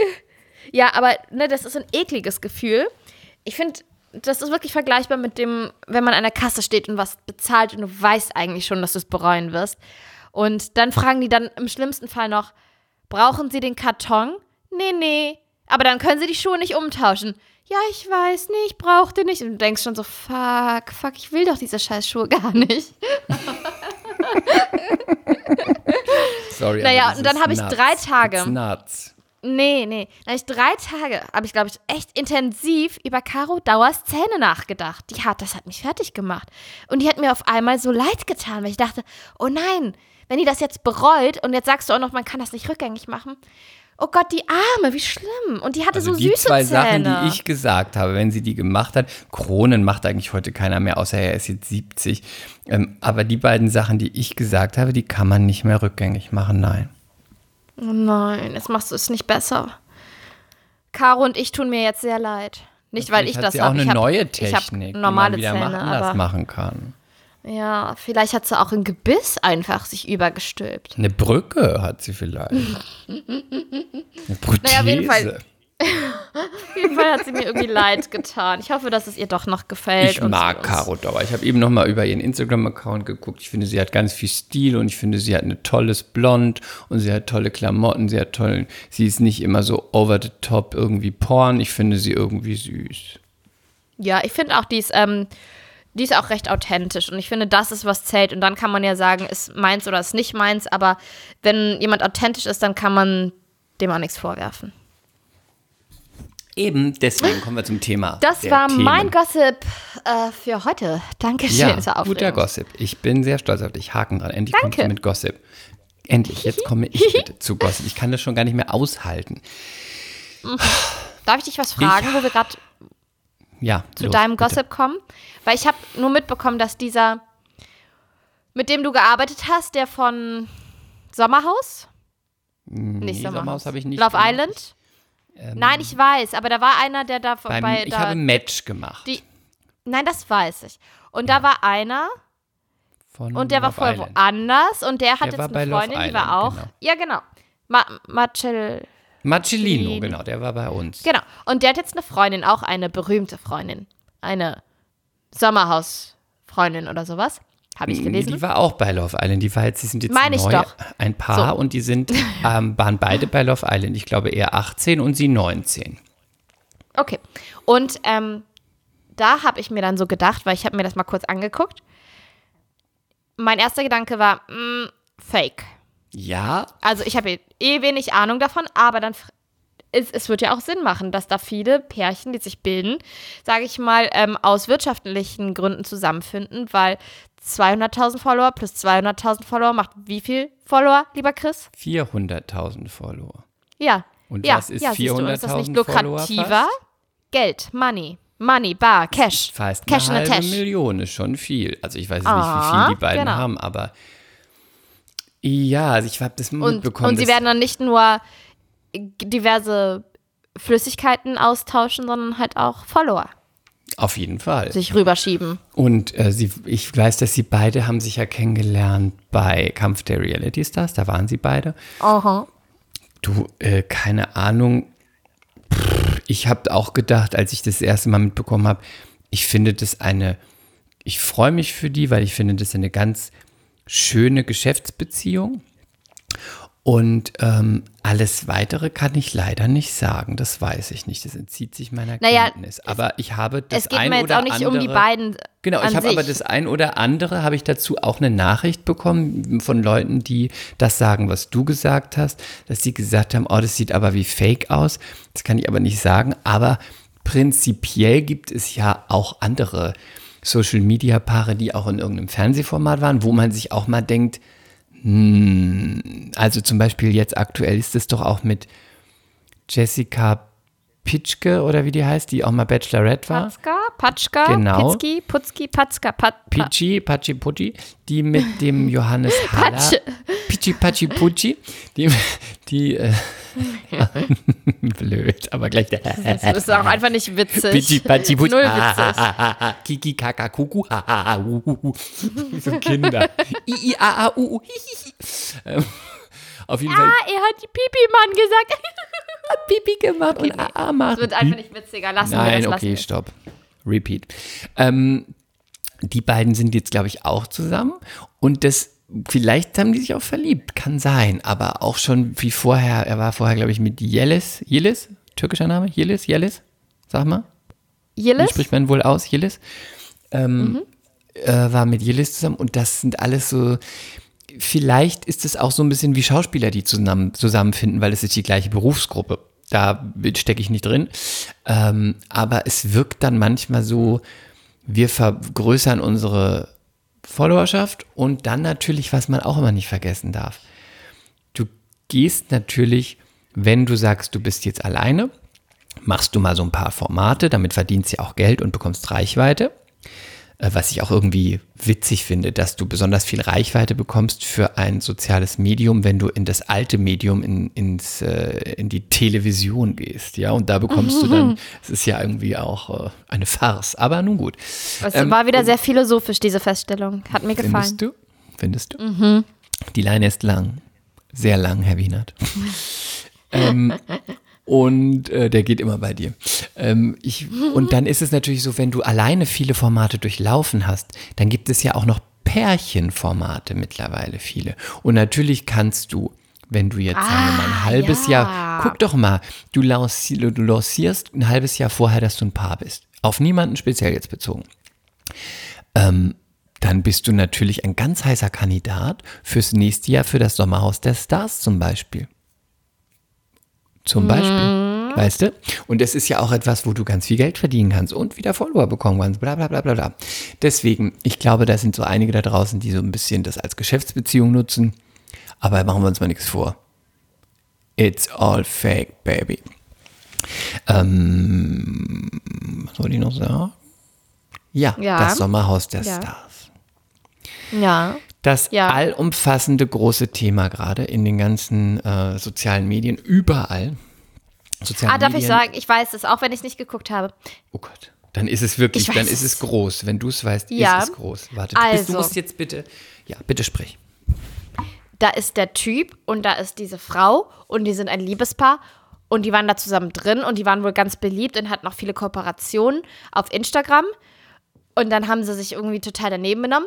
Ja, aber ne, das ist ein ekliges Gefühl. Ich finde, das ist wirklich vergleichbar mit dem, wenn man an der Kasse steht und was bezahlt und du weißt eigentlich schon, dass du es bereuen wirst. Und dann fragen die dann im schlimmsten Fall noch, brauchen Sie den Karton? Nee, nee. Aber dann können Sie die Schuhe nicht umtauschen. Ja, ich weiß nicht, ich brauche den nicht. Und du denkst schon so, fuck, fuck, ich will doch diese scheiß Schuhe gar nicht. Sorry, Naja, und dann habe ich nuts. drei Tage. It's nuts. Nee, nee. Da ich drei Tage, habe ich, glaube ich, echt intensiv über Caro Dauers Zähne nachgedacht. Die hat, das hat mich fertig gemacht. Und die hat mir auf einmal so leid getan, weil ich dachte, oh nein, wenn die das jetzt bereut und jetzt sagst du auch noch, man kann das nicht rückgängig machen. Oh Gott, die Arme, wie schlimm. Und die hatte Also so die süße zwei Zähne. Sachen, die ich gesagt habe, wenn sie die gemacht hat, Kronen macht eigentlich heute keiner mehr, außer er ist jetzt 70. Ähm, aber die beiden Sachen, die ich gesagt habe, die kann man nicht mehr rückgängig machen, nein. Oh nein, jetzt machst du es nicht besser. Caro und ich tun mir jetzt sehr leid. Nicht, weil ich hat das sie auch hab. eine ich hab, neue ich Technik, hab normale die man wieder Zähne, anders machen kann. ja, vielleicht hat sie auch ein Gebiss einfach sich übergestülpt. Eine Brücke hat sie vielleicht. Eine Prothese. Naja, auf jeden Fall. Auf jeden Fall hat sie mir irgendwie leid getan. Ich hoffe, dass es ihr doch noch gefällt. Ich mag Caro Dauer. Ich habe eben noch mal über ihren Instagram-Account geguckt. Ich finde, sie hat ganz viel Stil und ich finde, sie hat ein tolles Blond und sie hat tolle Klamotten. Sie hat tollen. Sie ist nicht immer so over the top irgendwie Porn. Ich finde sie irgendwie süß. Ja, ich finde auch, die ist, ähm, die ist auch recht authentisch. Und ich finde, das ist, was zählt. Und dann kann man ja sagen, ist meins oder ist nicht meins. Aber wenn jemand authentisch ist, dann kann man dem auch nichts vorwerfen. Eben, deswegen kommen wir zum Thema. Das war Themen. mein Gossip äh, für heute. Dankeschön. Ja, guter. Gossip. Ich bin sehr stolz auf dich. Haken dran. Endlich kommst du Danke. mit Gossip. Endlich, jetzt komme ich bitte zu Gossip. Ich kann das schon gar nicht mehr aushalten. Darf ich dich was fragen, wo wir gerade Ja, zu los, deinem bitte. Gossip kommen? Weil ich habe nur mitbekommen, dass dieser, mit dem du gearbeitet hast, der von Sommerhaus? Nee, Nicht Sommerhaus. Sommerhaus habe ich nicht. Love gemacht. Island? Nein, ich weiß, aber da war einer, der da Beim, bei. ich da, habe Match gemacht. die, nein, das weiß ich. Und da war einer von und der war Love voll Island. woanders und der hat Der jetzt war eine Freundin, die Island, war auch. genau. Ja, genau. Ma Marcel. Marcellino, Lino. genau, der war bei uns. Genau. Und der hat jetzt eine Freundin, auch eine berühmte Freundin. Eine Sommerhaus-Freundin oder sowas. Habe ich gelesen. Die war auch bei Love Island. Die war jetzt, die sind jetzt Meine neu, ein Paar So. und die sind, ähm, waren beide bei Love Island. Ich glaube er 18 und sie 19. Okay. Und ähm, da habe ich mir dann so gedacht, weil ich habe mir das mal kurz angeguckt. Mein erster Gedanke war, mh, fake. Ja, Also ich habe eh wenig Ahnung davon, aber dann es, es wird ja auch Sinn machen, dass da viele Pärchen, die sich bilden, sage ich mal, ähm, aus wirtschaftlichen Gründen zusammenfinden, weil 200.000 Follower plus 200.000 Follower macht wie viel Follower, lieber Chris? 400.000 Follower. Ja. Und ja, was ist ja, siehst du, und ist das nicht 400.000 lukrativer? Geld, Money, Money, Bar, Cash. Fast Cash eine halbe. Million ist schon viel. Also ich weiß nicht, Ah, wie viel die beiden genau. haben, aber ja, also ich habe das Und, mitbekommen. und sie dass- werden dann nicht nur diverse Flüssigkeiten austauschen, sondern halt auch Follower auf jeden Fall. sich rüberschieben. Und äh, sie, ich weiß, dass sie beide haben sich ja kennengelernt bei Kampf der Reality Stars. Da waren sie beide. Aha. Du, äh, keine Ahnung. Ich habe auch gedacht, als ich das erste Mal mitbekommen habe, ich finde das eine, ich freue mich für die, weil ich finde das eine ganz schöne Geschäftsbeziehung. Und ähm, alles Weitere kann ich leider nicht sagen. Das weiß ich nicht. Das entzieht sich meiner Naja, Kenntnis. Aber ich habe das Es geht ein mir jetzt oder auch nicht andere, um die beiden. Genau, ich habe aber das ein oder andere, habe ich dazu auch eine Nachricht bekommen von Leuten, die das sagen, was du gesagt hast, dass sie gesagt haben, oh, das sieht aber wie Fake aus. Das kann ich aber nicht sagen, aber prinzipiell gibt es ja auch andere Social-Media-Paare, die auch in irgendeinem Fernsehformat waren, wo man sich auch mal denkt, also zum Beispiel jetzt aktuell ist es doch auch mit Jessica Pitschke oder wie die heißt, die auch mal Bachelorette war. Patzka, Patschka, Genau. Pitzki, Putzki, Patzka, Pat, Pa- Pichi, Pachi Pucci, die mit dem Johannes Haller. Patsche. Pichi, Pachi Pucci, die, die äh, blöd, aber gleich der Das ist auch einfach nicht witzig. Pichi, Pachi Pucci, Null witzig. ah, ah, ah, Kiki, Kaka, Kuku, uh, uh, uh. so Kinder. I, I, A, A, U, U, hi, hi, hi. Auf jeden Fall Ah, er hat die Pipi-Mann gesagt. hat Pipi gemacht und A, A macht. Das wird einfach nicht witziger. Lassen wir Nein, das. okay, stopp. Repeat. Ähm, die beiden sind jetzt, glaube ich, auch zusammen. Und das, vielleicht haben die sich auch verliebt, kann sein. Aber auch schon wie vorher, er war vorher, glaube ich, mit Yelis. Yelis? Türkischer Name? Yelis? Yelis? Sag mal. wir. Wie spricht man wohl aus? Yelis? Ähm, äh, war mit Yelis zusammen. Und das sind alles so. Vielleicht ist es auch so ein bisschen wie Schauspieler, die zusammen, zusammenfinden, weil es ist die gleiche Berufsgruppe. Da stecke ich nicht drin. Ähm, aber es wirkt dann manchmal so, wir vergrößern unsere Followerschaft und dann natürlich, was man auch immer nicht vergessen darf. Du gehst natürlich, wenn du sagst, du bist jetzt alleine, machst du mal so ein paar Formate, damit verdienst du auch Geld und bekommst Reichweite. Äh, Was ich auch irgendwie witzig finde, dass du besonders viel Reichweite bekommst für ein soziales Medium, wenn du in das alte Medium, in, ins, äh, in die Television gehst. Ja, und da bekommst du dann, es ist ja irgendwie auch äh, eine Farce. Aber nun gut. Es Ähm, war wieder sehr philosophisch, diese Feststellung. Hat mir gefallen. Findest du? Findest du? Die Leine ist lang. Sehr lang, Herr Wienert. ähm, und äh, der geht immer bei dir. Ähm, ich, und dann ist es natürlich so, wenn du alleine viele Formate durchlaufen hast, dann gibt es ja auch noch Pärchenformate mittlerweile viele. Und natürlich kannst du, wenn du jetzt, sagen wir mal, ein Ah, halbes ja. Jahr, guck doch mal, du, lancier, du lancierst ein halbes Jahr vorher, dass du ein Paar bist. Auf niemanden speziell jetzt bezogen dann bist du natürlich ein ganz heißer Kandidat fürs nächste Jahr für das Sommerhaus der Stars zum Beispiel. Zum Beispiel. Weißt du? Und es ist ja auch etwas, wo du ganz viel Geld verdienen kannst und wieder Follower bekommen kannst, bla bla bla bla bla. Deswegen, ich glaube, da sind so einige da draußen, die so ein bisschen das als Geschäftsbeziehung nutzen. Aber machen wir uns mal nichts vor. It's all fake, baby. Ähm, was wollte ich noch sagen? Ja, Ja. das Sommerhaus der Ja. Stars. Ja. Das Ja. allumfassende große Thema gerade in den ganzen äh, sozialen Medien, überall. Soziale Ah, darf Medien, ich sagen, ich weiß es, auch wenn ich es nicht geguckt habe. Oh Gott. Dann ist es wirklich, dann ist es. groß. Wenn du es weißt, Ja. ist es groß. Warte, du, bist, du Also. musst jetzt bitte. Ja, bitte sprich. Da ist der Typ und da ist diese Frau und die sind ein Liebespaar und die waren da zusammen drin und die waren wohl ganz beliebt und hatten auch viele Kooperationen auf Instagram. Und dann haben sie sich irgendwie total daneben genommen.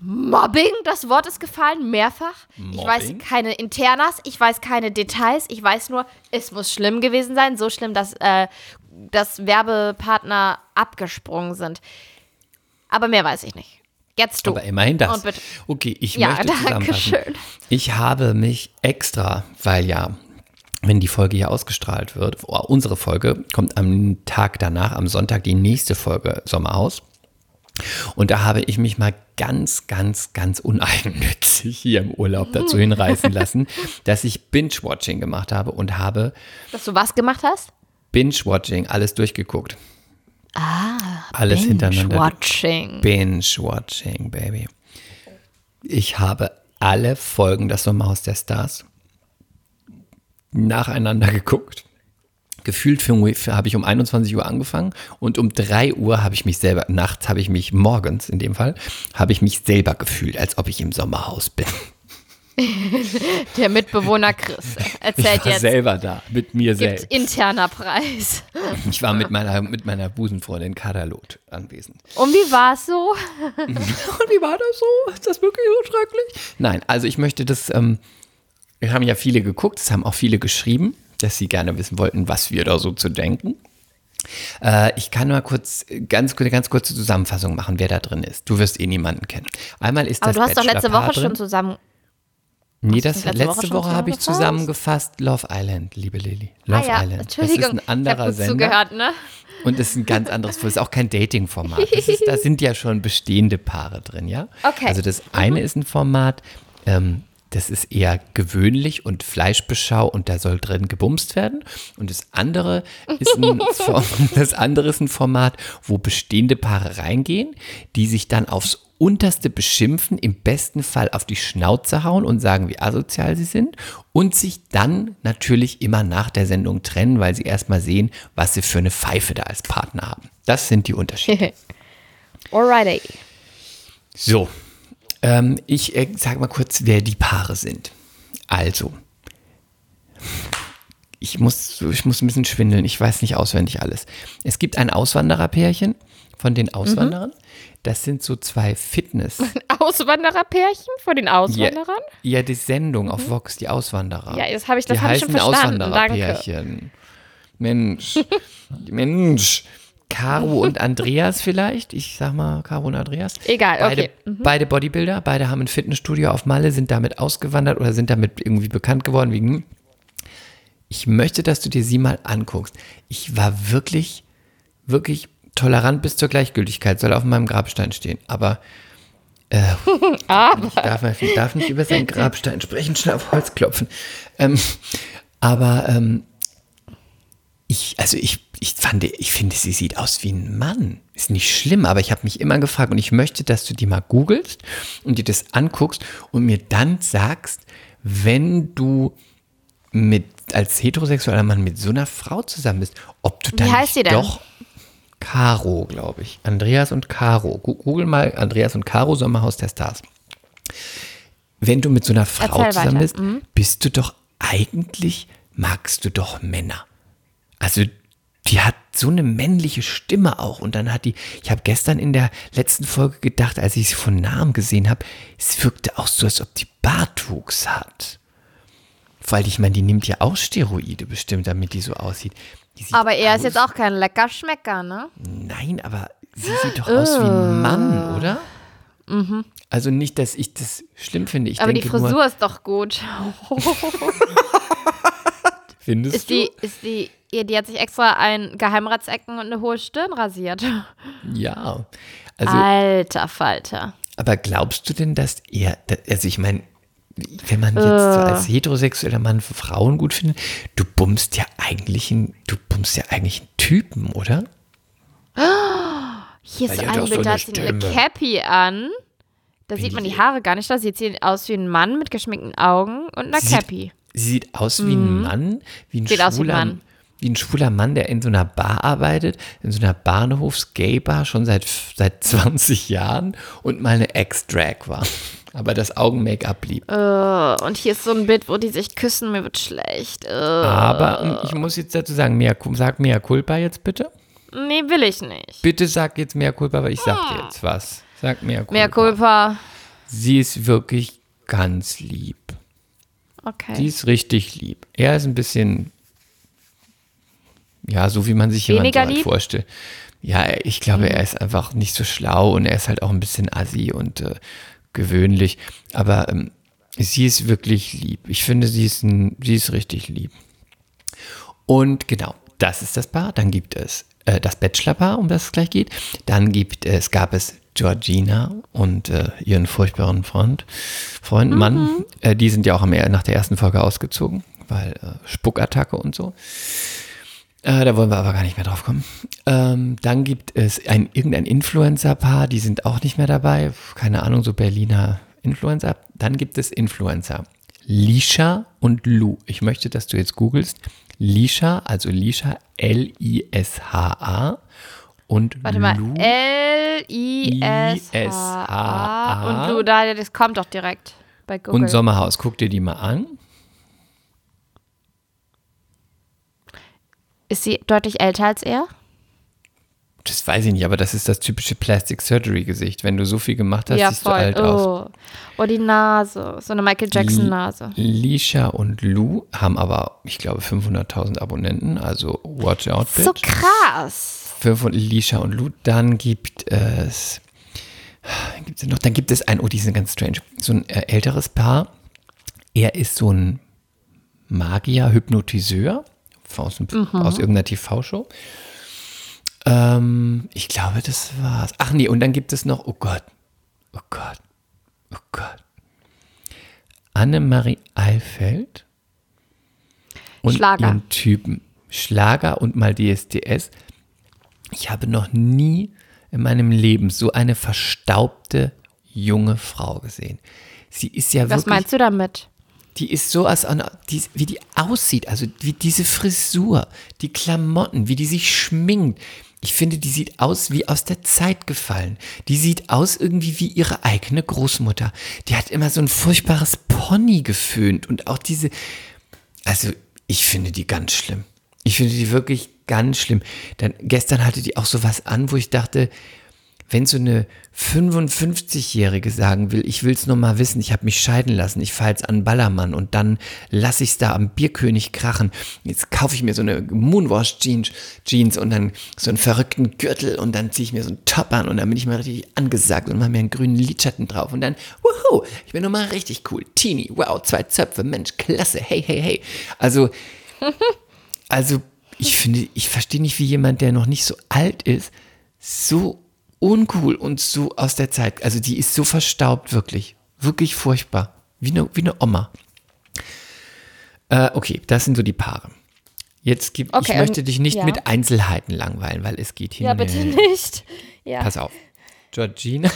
Mobbing, das Wort ist gefallen, mehrfach. Ich weiß Mobbing? keine Internas, ich weiß keine Details. Ich weiß nur, es muss schlimm gewesen sein. So schlimm, dass, äh, dass Werbepartner abgesprungen sind. Aber mehr weiß ich nicht. Jetzt du. Aber immerhin das. Okay, ich Ja, möchte danke zusammenfassen. schön. Ich habe mich extra, weil ja, wenn die Folge hier ausgestrahlt wird, oh, unsere Folge kommt am Tag danach, am Sonntag, die nächste Folge Sommerhaus. Und da habe ich mich mal ganz, ganz, ganz uneigennützig hier im Urlaub dazu hinreißen lassen, dass ich Binge-Watching gemacht habe und habe Dass du was gemacht hast? Binge-Watching alles durchgeguckt. Ah, alles hintereinander. Watching. Binge-Watching, Baby. Ich habe alle Folgen des Sommerhaus der Stars nacheinander geguckt. Gefühlt habe ich um 21 Uhr angefangen und um 3 Uhr habe ich mich selber, nachts habe ich mich, morgens in dem Fall, habe ich mich selber gefühlt, als ob ich im Sommerhaus bin. Der Mitbewohner Chris Ich erzählt war jetzt. selber da, mit mir selbst. interner Preis. Ich war mit meiner, mit meiner Busenfreundin Kadalot anwesend. Und wie war es so? Und wie war das so? Ist das wirklich so schrecklich? Nein, also ich möchte das, ähm, wir haben ja viele geguckt, es haben auch viele geschrieben, dass sie gerne wissen wollten, was wir da so zu denken. Äh, ich kann mal kurz, ganz, eine ganz kurze Zusammenfassung machen, wer da drin ist. Du wirst eh niemanden kennen. Einmal ist Aber das du hast doch letzte Woche schon zusammen. Nee, das letzte letzte, Woche Woche habe ich zusammengefasst? Love Island, liebe Lilly. Love ah ja, Island. Entschuldigung. Das ist ein anderer ich gut Sender. zugehört, ne? Und es ist ein ganz anderes, es ist auch kein Dating-Format. Da sind ja schon bestehende Paare drin, ja? Okay. Also das eine ist ein Format, ähm, das ist eher gewöhnlich und Fleischbeschau und da soll drin gebumst werden. Und das andere ist ein, das andere ist ein Format, wo bestehende Paare reingehen, die sich dann aufs unterste beschimpfen, im besten Fall auf die Schnauze hauen und sagen, wie asozial sie sind und sich dann natürlich immer nach der Sendung trennen, weil sie erstmal sehen, was sie für eine Pfeife da als Partner haben. Das sind die Unterschiede. Alrighty. So, ähm, ich äh, sag mal kurz, wer die Paare sind. Also, ich muss, ich muss ein bisschen schwindeln, ich weiß nicht auswendig alles. Es gibt ein Auswandererpärchen von den Auswanderern. Das sind so zwei Fitness. Auswandererpärchen von den Ja, Auswanderern? ja, die Sendung auf Vox, die Auswanderer. Ja, das habe ich, das die hab ich schon heißen verstanden. Danke. Auswandererpärchen. Mensch, Mensch. Caro und Andreas vielleicht. Ich sag mal Caro und Andreas. Egal, beide, okay. Mhm. Beide Bodybuilder, beide haben ein Fitnessstudio auf Malle, sind damit ausgewandert oder sind damit irgendwie bekannt geworden wegen. Ich möchte, dass du dir sie mal anguckst. Ich war wirklich, wirklich tolerant bis zur Gleichgültigkeit, soll auf meinem Grabstein stehen. Aber äh, ich darf, darf nicht über seinen Grabstein sprechen, schnell auf Holz klopfen. Ähm, aber ähm, ich, also ich, ich fand, ich finde, sie sieht aus wie ein Mann. Ist nicht schlimm, aber ich habe mich immer gefragt und ich möchte, dass du die mal googelst und dir das anguckst und mir dann sagst, wenn du mit als heterosexueller Mann mit so einer Frau zusammen bist, ob du dann doch Caro, glaube ich. Andreas und Caro. Google mal Andreas und Caro Sommerhaus der Stars. Wenn du mit so einer Frau Erzähl zusammen weiter. bist, Mhm. bist du doch eigentlich, magst du doch Männer. Also die hat so eine männliche Stimme auch. Und dann hat die, ich habe gestern in der letzten Folge gedacht, als ich sie von Namen gesehen habe, es wirkte auch so, als ob die Bartwuchs hat. Weil ich meine, die nimmt ja auch Steroide bestimmt, damit die so aussieht. Die Aber er aus, ist jetzt auch kein lecker Schmecker, ne? Nein, aber sie sieht doch aus wie ein Mann, oder? Also nicht, dass ich das schlimm finde. Ich Aber die Frisur nur, ist doch gut. Findest Ist die, ist die, die hat sich extra ein Geheimratsecken und eine hohe Stirn rasiert. du? Ja. Also, Alter Falter. aber glaubst du denn, dass er, also ich meine, wenn man jetzt so als heterosexueller Mann Frauen gut findet, du bummst ja eigentlich einen, du bummst ja eigentlich einen Typen, oder? Hier Weil ist ein Bild, da eine hat sie eine. Cappy an. Da sieht man die Haare gar nicht. Da sieht sie aus wie ein Mann mit geschminkten Augen und einer Sie sieht- Cappy. Sie sieht aus wie ein Mann, wie ein, Mhm. Sieht aus wie ein schwuler, Mann. wie ein schwuler Mann, der in so einer Bar arbeitet, in so einer Bahnhofs-Gay-Bar schon seit, seit 20 Jahren und mal eine Ex-Drag war. Aber das Augen-Make-up blieb. Äh, und hier ist so ein Bild, wo die sich küssen. Mir wird schlecht. Äh, Aber ähm, ich muss jetzt dazu sagen, mehr, sag mehr Culpa jetzt bitte. nee, will ich nicht. Bitte sag jetzt mehr Culpa, weil ich sag dir jetzt was. Sag mehr Culpa. Mehr Culpa. Sie ist wirklich ganz lieb. Sie Okay. ist richtig lieb. Er ist ein bisschen, ja, so wie man sich jemand so halt vorstellt. Ja, ich glaube, er ist einfach nicht so schlau und er ist halt auch ein bisschen assi und äh, gewöhnlich. Aber ähm, sie ist wirklich lieb. Ich finde, sie ist, ein, sie ist richtig lieb. Und genau, das ist das Paar. Dann gibt es äh, das Bachelor-Paar, um das es gleich geht. Dann gibt es, gab es Georgina und äh, ihren furchtbaren Freund, Freund, Mann. Äh, die sind ja auch am, nach der ersten Folge ausgezogen, weil äh, Spuckattacke und so. Äh, da wollen wir aber gar nicht mehr drauf kommen. Ähm, dann gibt es ein, irgendein Influencer-Paar, die sind auch nicht mehr dabei. Keine Ahnung, so Berliner Influencer. Dann gibt es Influencer. Lisha und Lou. Ich möchte, dass du jetzt googelst. Lisha, also Lisha, L-I-S-H-A. Und Warte mal. Lou, L-I-S-H-A. Und du, da, das kommt doch direkt bei Google. und Sommerhaus. Guck dir die mal an. Ist sie deutlich älter als er? Das weiß ich nicht, aber das ist das typische Plastic Surgery Gesicht. Wenn du so viel gemacht hast, ja, siehst du voll. alt aus. oh. oh, die Nase. So eine Michael Jackson-Nase. Lisha und Lou haben aber, ich glaube, 500.000 Abonnenten, also watch out, bitch. So krass. 500 Lisha und Lou. Dann gibt es, denn noch, dann gibt es ein, oh, die sind ganz strange, so ein äh, älteres Paar. Er ist so ein Magier, Hypnotiseur aus, Mhm. aus irgendeiner TV-Show. Ähm, ich glaube, das war's. Ach nee, und dann gibt es noch, oh Gott, oh Gott, oh Gott. Annemarie Eilfeld und Schlager. ihren Typen. Schlager und mal DSDS. Ich habe noch nie in meinem Leben so eine verstaubte junge Frau gesehen. Sie ist ja Was wirklich meinst du damit? die ist so, als die, wie die aussieht, also wie diese Frisur, die Klamotten, wie die sich schminkt. Ich finde, die sieht aus wie aus der Zeit gefallen. Die sieht aus irgendwie wie ihre eigene Großmutter. Die hat immer so ein furchtbares Pony geföhnt und auch diese, also ich finde die ganz schlimm. Ich finde die wirklich ganz schlimm. Dann gestern hatte die auch so was an, wo ich dachte, wenn so eine 55-Jährige sagen will, ich will es mal wissen, ich habe mich scheiden lassen, ich fahre jetzt an Ballermann und dann lasse ich es da am Bierkönig krachen. Jetzt kaufe ich mir so eine Moonwash-Jeans Jeans und dann so einen verrückten Gürtel und dann ziehe ich mir so einen Top an und dann bin ich mal richtig angesagt und mache mir einen grünen Lidschatten drauf und dann, wuhu, ich bin nur mal richtig cool. Teenie, wow, zwei Zöpfe, Mensch, klasse, hey, hey, hey. Also, also ich finde, ich verstehe nicht, wie jemand, der noch nicht so alt ist, so uncool und so aus der Zeit. Also die ist so verstaubt, wirklich. Wirklich furchtbar. Wie eine, wie eine Oma. Äh, okay, das sind so die Paare. Jetzt gibt, Okay, ich möchte dich nicht ja. mit Einzelheiten langweilen, weil es geht hier. Ja, bitte nicht. Ja, Pass auf. Georgina.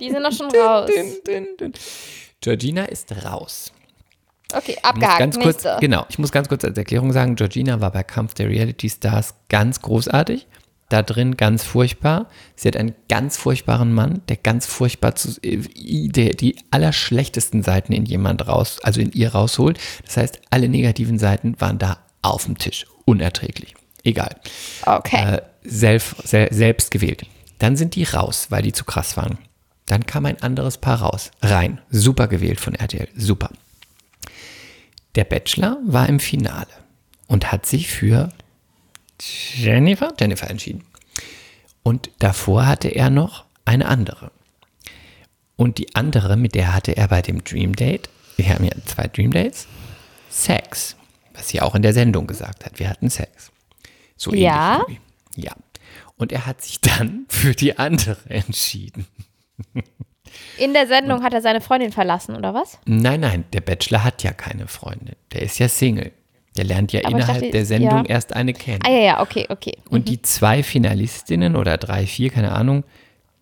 die sind doch schon raus. Dün, dün, dün. Georgina ist raus. Okay, abgehakt. ganz kurz, Nächste. genau, ich muss ganz kurz als Erklärung sagen, Georgina war bei Kampf der Reality Stars ganz großartig. Da drin ganz furchtbar. Sie hat einen ganz furchtbaren Mann, der ganz furchtbar zu, äh, der die allerschlechtesten Seiten in jemand raus, also in ihr rausholt. Das heißt, alle negativen Seiten waren da auf dem Tisch. Unerträglich. Egal. Okay. Äh, self, sel, selbst gewählt. Dann sind die raus, weil die zu krass waren. Dann kam ein anderes Paar raus. Rein. Super gewählt von RTL. Super. Der Bachelor war im Finale und hat sich für Jennifer, Jennifer entschieden. Und davor hatte er noch eine andere. Und die andere, mit der hatte er bei dem Dream Date, wir haben ja zwei Dream Dates, Sex. Was sie auch in der Sendung gesagt hat. Wir hatten Sex. So ähnlich. Ja? Ja. Und er hat sich dann für die andere entschieden. In der Sendung hat er seine Freundin verlassen, oder was? Nein, nein, der Bachelor hat ja keine Freundin. Der ist ja Single. Der lernt ja Aber innerhalb dachte, der Sendung ja. erst eine kennen. Ah ja, ja, okay, okay. Und die zwei Finalistinnen oder drei, vier, keine Ahnung,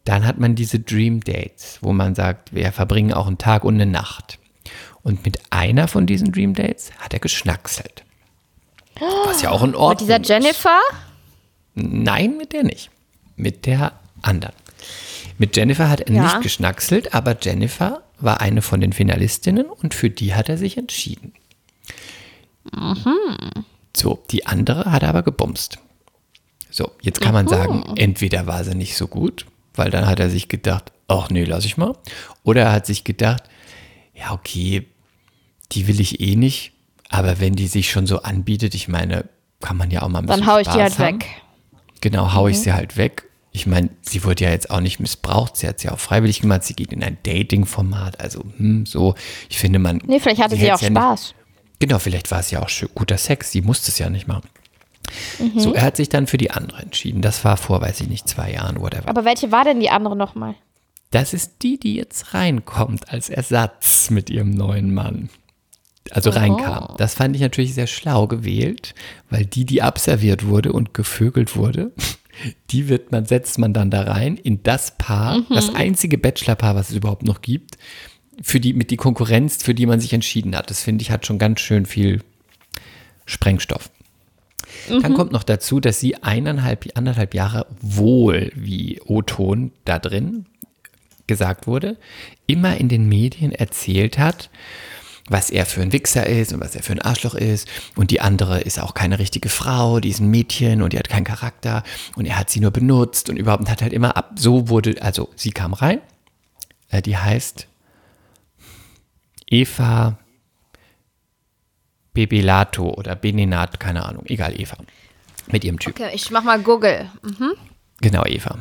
dann hat man diese Dream Dates, wo man sagt, wir verbringen auch einen Tag und eine Nacht. Und mit einer von diesen Dream Dates hat er geschnackselt. Was ja auch in Ordnung Und dieser ist. Jennifer? Nein, mit der nicht. Mit der anderen. Mit Jennifer hat er Ja. nicht geschnackselt, aber Jennifer war eine von den Finalistinnen und für die hat er sich entschieden. So, die andere hat er aber gebumst. So, jetzt kann man sagen, entweder war sie nicht so gut, weil dann hat er sich gedacht, ach nee, lass ich mal. Oder er hat sich gedacht, ja, okay, die will ich eh nicht, aber wenn die sich schon so anbietet, ich meine, kann man ja auch mal ein bisschen Dann hau ich die Spaß halt haben. weg. Genau, hau ich sie halt weg. Ich meine, sie wurde ja jetzt auch nicht missbraucht, sie hat sie auch freiwillig gemacht, sie geht in ein Dating-Format, also hm, so, ich finde man... Nee, vielleicht hatte sie, hält's auch ja nicht- Spaß. Genau, vielleicht war es ja auch schön, guter Sex, sie musste es ja nicht machen. Mhm. So, er hat sich dann für die andere entschieden. Das war vor, weiß ich nicht, zwei Jahren, whatever. Aber welche war denn die andere nochmal? Das ist die, die jetzt reinkommt als Ersatz mit ihrem neuen Mann. Also reinkam. Das fand ich natürlich sehr schlau gewählt, weil die, die abserviert wurde und gevögelt wurde, die wird man, setzt man dann da rein in das Paar, das einzige Bachelorpaar, was es überhaupt noch gibt, für die, mit die Konkurrenz, für die man sich entschieden hat. Das finde ich hat schon ganz schön viel Sprengstoff. Dann kommt noch dazu, dass sie eineinhalb, anderthalb Jahre wohl wie O-Ton da drin gesagt wurde, immer in den Medien erzählt hat, was er für ein Wichser ist und was er für ein Arschloch ist. Und die andere ist auch keine richtige Frau, die ist ein Mädchen und die hat keinen Charakter und er hat sie nur benutzt und überhaupt und hat halt immer ab. So wurde, also sie kam rein, äh, die heißt Eva Bebelato oder Benenat, keine Ahnung, egal, Eva. Mit ihrem Typ. Okay, ich mach mal Google. Mhm. Genau, Eva.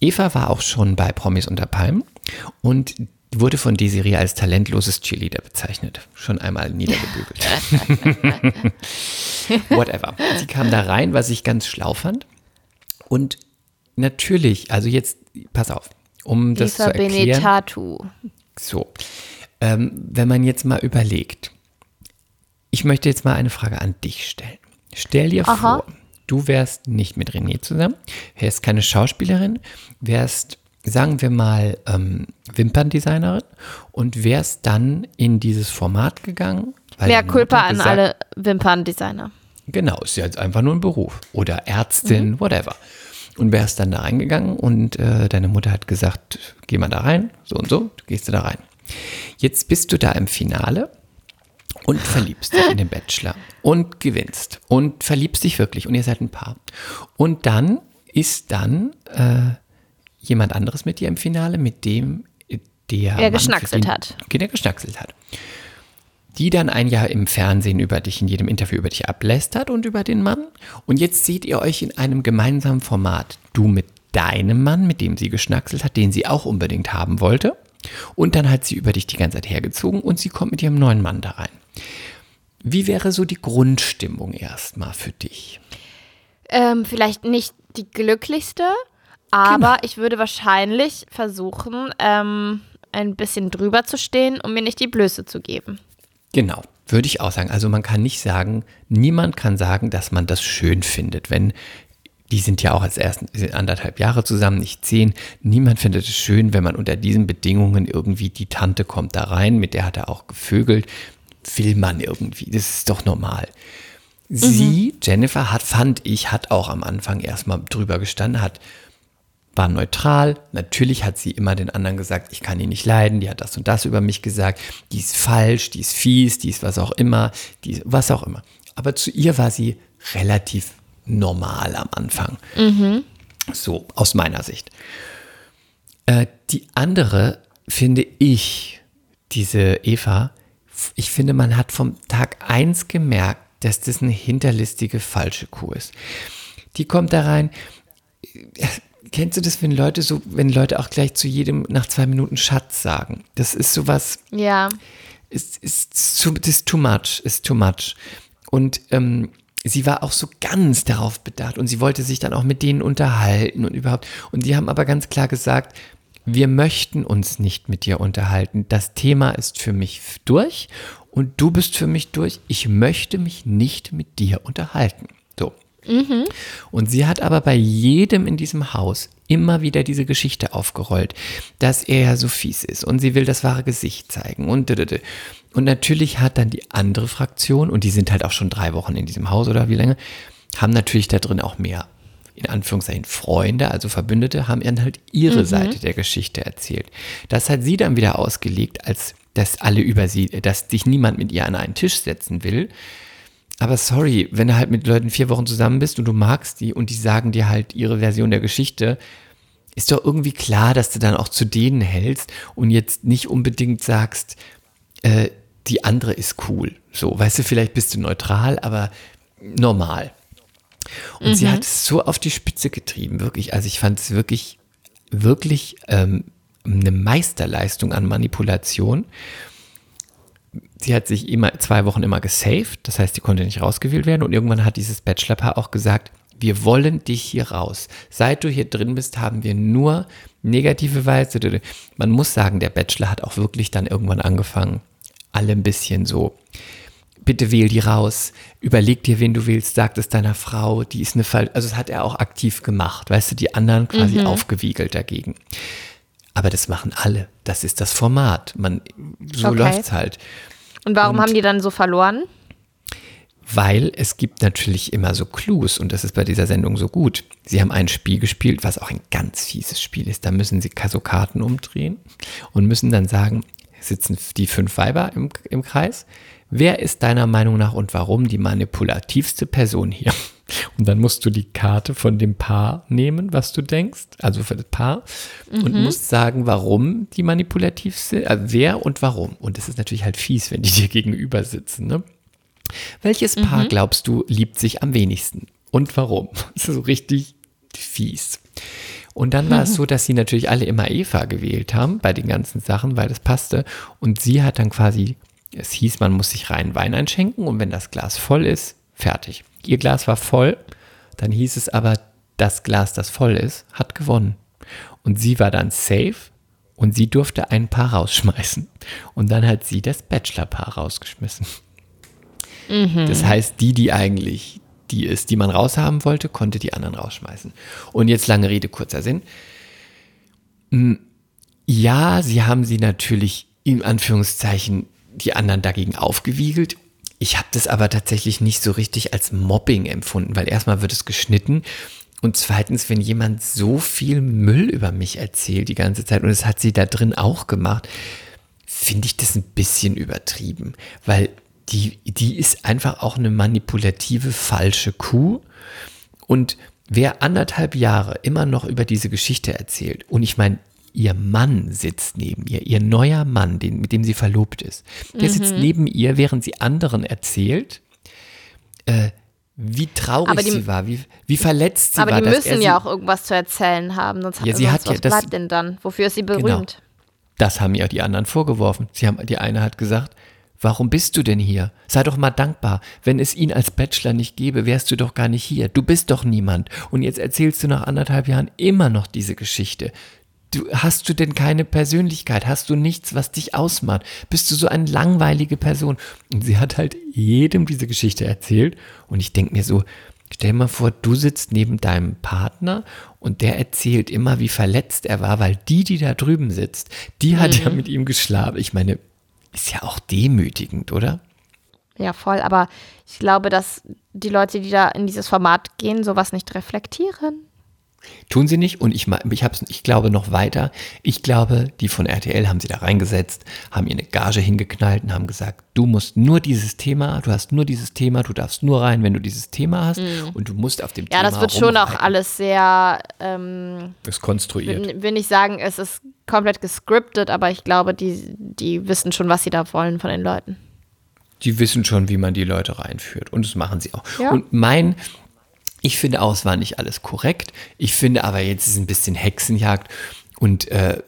Eva war auch schon bei Promis unter Palmen und wurde von Desiree als talentloses Cheerleader bezeichnet. Schon einmal niedergebügelt. Whatever. Sie kam da rein, was ich ganz schlau fand. Und natürlich, also jetzt, pass auf, um das Eva zu erklären. Benetatu. So, ähm, wenn man jetzt mal überlegt, ich möchte jetzt mal eine Frage an dich stellen. Stell dir Aha. vor, du wärst nicht mit René zusammen, wärst keine Schauspielerin, wärst, sagen wir mal, ähm, Wimperndesignerin und wärst dann in dieses Format gegangen. Mehr Mutter an alle Wimperndesigner. Genau, ist ja jetzt einfach nur ein Beruf. Oder Ärztin, whatever. Und wärst dann da reingegangen und äh, deine Mutter hat gesagt, geh mal da rein, so und so, du gehst du da rein. Jetzt bist du da im Finale und verliebst dich in den Bachelor und gewinnst und verliebst dich wirklich und ihr seid ein Paar. Und dann ist dann äh, jemand anderes mit dir im Finale, mit dem der Er Mann, geschnackselt den- hat. Der geschnackselt hat die dann ein Jahr im Fernsehen über dich, in jedem Interview über dich ablästert und über den Mann. Und jetzt seht ihr euch in einem gemeinsamen Format. Du mit deinem Mann, mit dem sie geschnackselt hat, den sie auch unbedingt haben wollte. Und dann hat sie über dich die ganze Zeit hergezogen und sie kommt mit ihrem neuen Mann da rein. Wie wäre so die Grundstimmung erstmal für dich? Ähm, vielleicht nicht die glücklichste, aber ich würde wahrscheinlich versuchen, ähm, ein bisschen drüber zu stehen, um mir nicht die Blöße zu geben. Genau, würde ich auch sagen. Also man kann nicht sagen, niemand kann sagen, dass man das schön findet, wenn die sind ja auch als ersten anderthalb Jahre zusammen, nicht zehn. Niemand findet es schön, wenn man unter diesen Bedingungen irgendwie die Tante kommt da rein, mit der hat er auch gevögelt. Will man irgendwie, das ist doch normal. Sie, Jennifer, hat, fand ich, hat auch am Anfang erstmal drüber gestanden, hat war neutral. Natürlich hat sie immer den anderen gesagt, ich kann ihn nicht leiden, die hat das und das über mich gesagt, die ist falsch, die ist fies, die ist was auch immer, die ist was auch immer. Aber zu ihr war sie relativ normal am Anfang. So, aus meiner Sicht. Äh, die andere finde ich, diese Eva, ich finde, man hat vom Tag eins gemerkt, dass das eine hinterlistige falsche Kuh ist. Die kommt da rein. Kennst du das, wenn Leute so, wenn Leute auch gleich zu jedem nach zwei Minuten Schatz sagen? Das ist sowas, Ja, ist, ist, too, ist too much, ist too much. Und ähm, sie war auch so ganz darauf bedacht und sie wollte sich dann auch mit denen unterhalten und überhaupt. Und die haben aber ganz klar gesagt, wir möchten uns nicht mit dir unterhalten. Das Thema ist für mich durch und du bist für mich durch. Ich möchte mich nicht mit dir unterhalten. So. Mhm. Und sie hat aber bei jedem in diesem Haus immer wieder diese Geschichte aufgerollt, dass er ja so fies ist und sie will das wahre Gesicht zeigen und und natürlich hat dann die andere Fraktion und die sind halt auch schon drei Wochen in diesem Haus oder wie lange, haben natürlich da drin auch mehr in Anführungszeichen Freunde, also Verbündete, haben ihnen halt ihre mhm. Seite der Geschichte erzählt. Das hat sie dann wieder ausgelegt, als dass alle über sie, dass dich niemand mit ihr an einen Tisch setzen will. Aber sorry, wenn du halt mit Leuten vier Wochen zusammen bist und du magst die und die sagen dir halt ihre Version der Geschichte, ist doch irgendwie klar, dass du dann auch zu denen hältst und jetzt nicht unbedingt sagst, äh, die andere ist cool. So, weißt du, vielleicht bist du neutral, aber normal. Und mhm. sie hat es so auf die Spitze getrieben, wirklich. Also ich fand es wirklich, wirklich ähm, eine Meisterleistung an Manipulation. Sie hat sich immer zwei Wochen immer gesaved, das heißt, sie konnte nicht rausgewählt werden. Und irgendwann hat dieses Bachelorpaar auch gesagt, wir wollen dich hier raus. Seit du hier drin bist, haben wir nur negative Weise. Man muss sagen, der Bachelor hat auch wirklich dann irgendwann angefangen, alle ein bisschen so bitte wähl die raus, überleg dir, wen du willst, sag es deiner Frau, die ist eine Fall, also das hat er auch aktiv gemacht, weißt du, die anderen quasi mhm. aufgewiegelt dagegen. Aber das machen alle. Das ist das Format. Man, so okay. läuft's halt. Und warum und, haben die dann so verloren? Weil es gibt natürlich immer so Clues und das ist bei dieser Sendung so gut. Sie haben ein Spiel gespielt, was auch ein ganz fieses Spiel ist. Da müssen sie so Karten umdrehen und müssen dann sagen, sitzen die fünf Weiber im, im Kreis. Wer ist deiner Meinung nach und warum die manipulativste Person hier? Und dann musst du die Karte von dem Paar nehmen, was du denkst, also für das Paar, mhm. und musst sagen, warum die manipulativste, also wer und warum. Und das ist natürlich halt fies, wenn die dir gegenüber sitzen. Ne? Welches mhm. Paar glaubst du liebt sich am wenigsten und warum? Das ist so richtig fies. Und dann war es so, dass sie natürlich alle immer Eva gewählt haben bei den ganzen Sachen, weil das passte. Und sie hat dann quasi es hieß, man muss sich rein Wein einschenken und wenn das Glas voll ist, fertig. Ihr Glas war voll, dann hieß es aber, das Glas, das voll ist, hat gewonnen. Und sie war dann safe und sie durfte ein Paar rausschmeißen. Und dann hat sie das Bachelor-Paar rausgeschmissen. Mhm. Das heißt, die, die eigentlich die ist, die man raushaben wollte, konnte die anderen rausschmeißen. Und jetzt lange Rede, kurzer Sinn. Hm, ja, sie haben sie natürlich in Anführungszeichen die anderen dagegen aufgewiegelt. Ich habe das aber tatsächlich nicht so richtig als Mobbing empfunden, weil erstmal wird es geschnitten und zweitens, wenn jemand so viel Müll über mich erzählt die ganze Zeit und es hat sie da drin auch gemacht, finde ich das ein bisschen übertrieben, weil die, die ist einfach auch eine manipulative, falsche Kuh und wer anderthalb Jahre immer noch über diese Geschichte erzählt, und ich meine, ihr Mann sitzt neben ihr, ihr neuer Mann, den, mit dem sie verlobt ist. Der mhm. sitzt neben ihr, während sie anderen erzählt, äh, wie traurig die, sie war, wie, wie verletzt sie aber war. Aber die müssen ja auch irgendwas zu erzählen haben, sonst, ja, sie hat was ja, das, bleibt denn dann? Wofür ist sie berühmt? Genau, das haben ihr die anderen vorgeworfen. Sie haben, die eine hat gesagt, Warum bist du denn hier? Sei doch mal dankbar. Wenn es ihn als Bachelor nicht gäbe, wärst du doch gar nicht hier. Du bist doch niemand. Und jetzt erzählst du nach anderthalb Jahren immer noch diese Geschichte. Du, hast du denn keine Persönlichkeit? Hast du nichts, was dich ausmacht? Bist du so eine langweilige Person? Und sie hat halt jedem diese Geschichte erzählt. Und ich denke mir so, stell mal vor, du sitzt neben deinem Partner und der erzählt immer, wie verletzt er war, weil die, die da drüben sitzt, die hat mhm. ja mit ihm geschlafen. Ich meine, ist ja auch demütigend, oder? Ja, voll. Aber ich glaube, dass die Leute, die da in dieses Format gehen, sowas nicht reflektieren. Tun sie nicht und ich, ich, hab's, ich glaube noch weiter. Ich glaube, die von RTL haben sie da reingesetzt, haben ihr eine Gage hingeknallt und haben gesagt, du musst nur dieses Thema, du hast nur dieses Thema, du darfst nur rein, wenn du dieses Thema hast mhm. und du musst auf dem ja, Thema Ja, das wird schon auch alles sehr ähm, ist konstruiert. Will, will nicht sagen, es ist komplett gescriptet, aber ich glaube, die, die wissen schon, was sie da wollen von den Leuten. Die wissen schon, wie man die Leute reinführt und das machen sie auch. Ja. Und mein ich finde auch, es war nicht alles korrekt. Ich finde aber jetzt ist ein bisschen Hexenjagd und äh,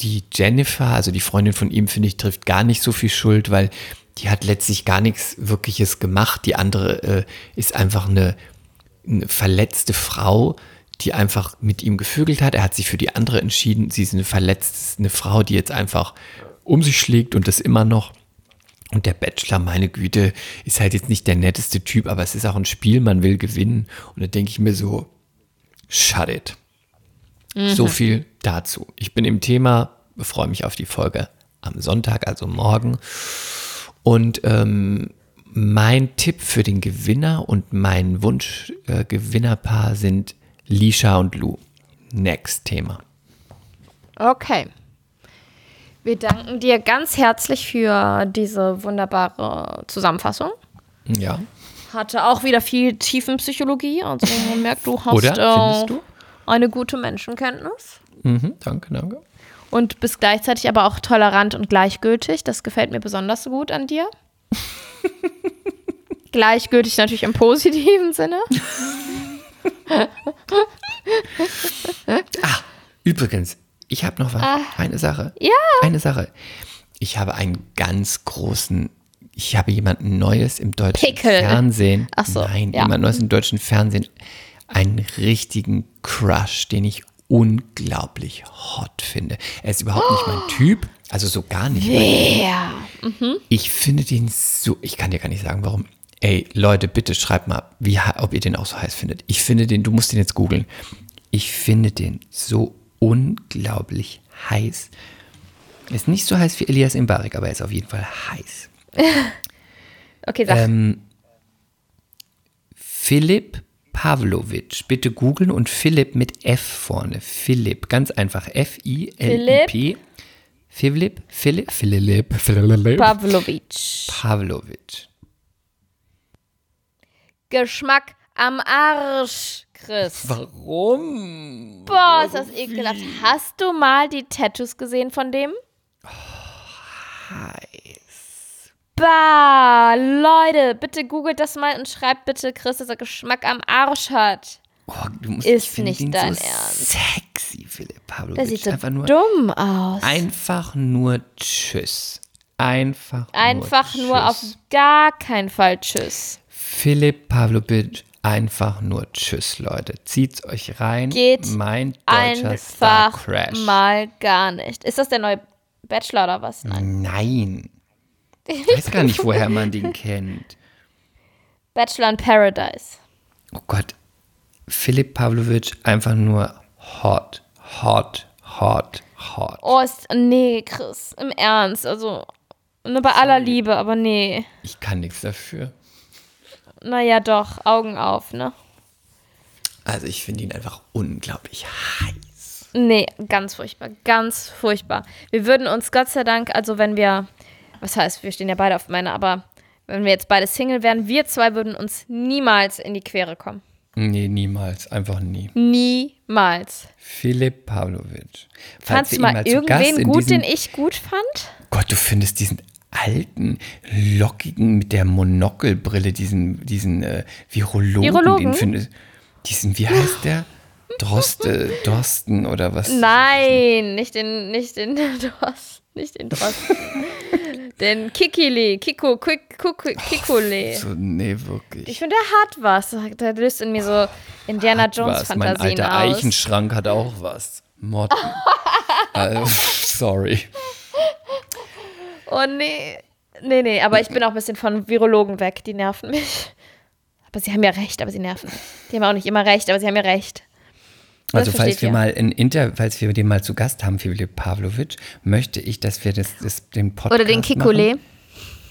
die Jennifer, also die Freundin von ihm, finde ich, trifft gar nicht so viel Schuld, weil die hat letztlich gar nichts Wirkliches gemacht. Die andere äh, ist einfach eine, eine verletzte Frau, die einfach mit ihm gevögelt hat. Er hat sich für die andere entschieden. Sie ist eine verletzte, eine Frau, die jetzt einfach um sich schlägt und das immer noch. Und der Bachelor, meine Güte, ist halt jetzt nicht der netteste Typ, aber es ist auch ein Spiel, man will gewinnen. Und da denke ich mir so, shut it. So viel dazu. Ich bin im Thema, freue mich auf die Folge am Sonntag, also morgen. Und ähm, mein Tipp für den Gewinner und mein Wunsch-Gewinnerpaar äh, sind Lisha und Lou. Next Thema. Okay. Wir danken dir ganz herzlich für diese wunderbare Zusammenfassung. Ja. Hatte auch wieder viel Tiefenpsychologie. Also man merkt, du hast Oder? äh, du? eine gute Menschenkenntnis. Mhm, danke, danke. Und bist gleichzeitig aber auch tolerant und gleichgültig. Das gefällt mir besonders gut an dir. gleichgültig natürlich im positiven Sinne. Übrigens, ich habe noch was. Eine Sache. Ja. Eine Sache. Ich habe einen ganz großen, ich habe jemanden Neues im deutschen Pickel. Fernsehen. Ach so, Nein, ja. jemand Neues im deutschen Fernsehen. Einen richtigen Crush, den ich unglaublich hot finde. Er ist überhaupt nicht mein Typ, also so gar nicht. Ja. Ich finde den so, ich kann dir gar nicht sagen, warum. Ey, Leute, bitte schreibt mal, wie, ob ihr den auch so heiß findet. Ich finde den, du musst den jetzt googeln. Ich finde den so unglaublich heiß. Ist nicht so heiß wie Elias Mbarek, aber er ist auf jeden Fall heiß. Okay, sag. Ähm, Philipp Pavlovic. Bitte googeln und Philipp mit F vorne. Philipp, ganz einfach. F-I-L-I-P. Philipp, Philipp, Philipp, Philipp Pavlovic. Pavlovic. Geschmack am Arsch, Chris. Warum? Boah, ist das ekelhaft. Hast du mal die Tattoos gesehen von dem? Heiß. Bah, Leute, bitte googelt das mal und schreibt bitte Chris, dass er Geschmack am Arsch hat. Oh, du musst, Ist nicht ihn dein so Ernst. Sexy, Philipp Pavlovic. Der sieht so einfach nur, dumm aus. einfach nur Tschüss. Einfach, Einfach nur, nur auf gar keinen Fall Tschüss. Philipp Pavlovic, einfach nur Tschüss, Leute. Zieht's euch rein. Geht mein deutscher Star Einfach Crash. mal gar nicht. Ist das der neue Bachelor oder was? Nein. Nein. Ich weiß gar nicht, woher man den kennt. Bachelor in Paradise. Oh Gott. Philipp Pavlovic, einfach nur hot, hot, hot, hot. Oh, ist, nee, Chris, im Ernst. Also, nur bei aller Liebe, aber nee. Ich kann nichts dafür. Naja, doch, Augen auf, ne? Also ich finde ihn einfach unglaublich heiß. Nee, ganz furchtbar, ganz furchtbar. Wir würden uns Gott sei Dank, also wenn wir, was heißt, wir stehen ja beide auf meiner, aber wenn wir jetzt beide Single wären, wir zwei würden uns niemals in die Quere kommen. Nee, niemals. Einfach nie. Niemals. Philipp Pavlovic. Fandst du mal irgendwen gut, den ich gut fand? Gott, du findest diesen alten, lockigen mit der Monokelbrille, diesen, diesen äh, Virologen, Virologen? den findest diesen, wie heißt der? Droste, Dorsten oder was? Nein, nicht den, nicht den Drost, nicht den Drost. den Kikili, Kiko, Kik- Kuk- Kikule. So, nee, wirklich. Ich finde, der hat was. Der löst in mir so Indiana Hat Jones was. Mein Fantasien alter aus. Eichenschrank hat auch was. Motten. also, sorry. Oh nee. Nee, nee, aber ich bin auch ein bisschen von Virologen weg. Die nerven mich. Aber sie haben ja recht, aber sie nerven mich. Die haben auch nicht immer recht, aber sie haben ja recht. Das Also falls wir ihr. mal in Inter, falls wir den mal zu Gast haben, Philipp Pavlovic, möchte ich, dass wir das, das den Podcast Oder den Kikule.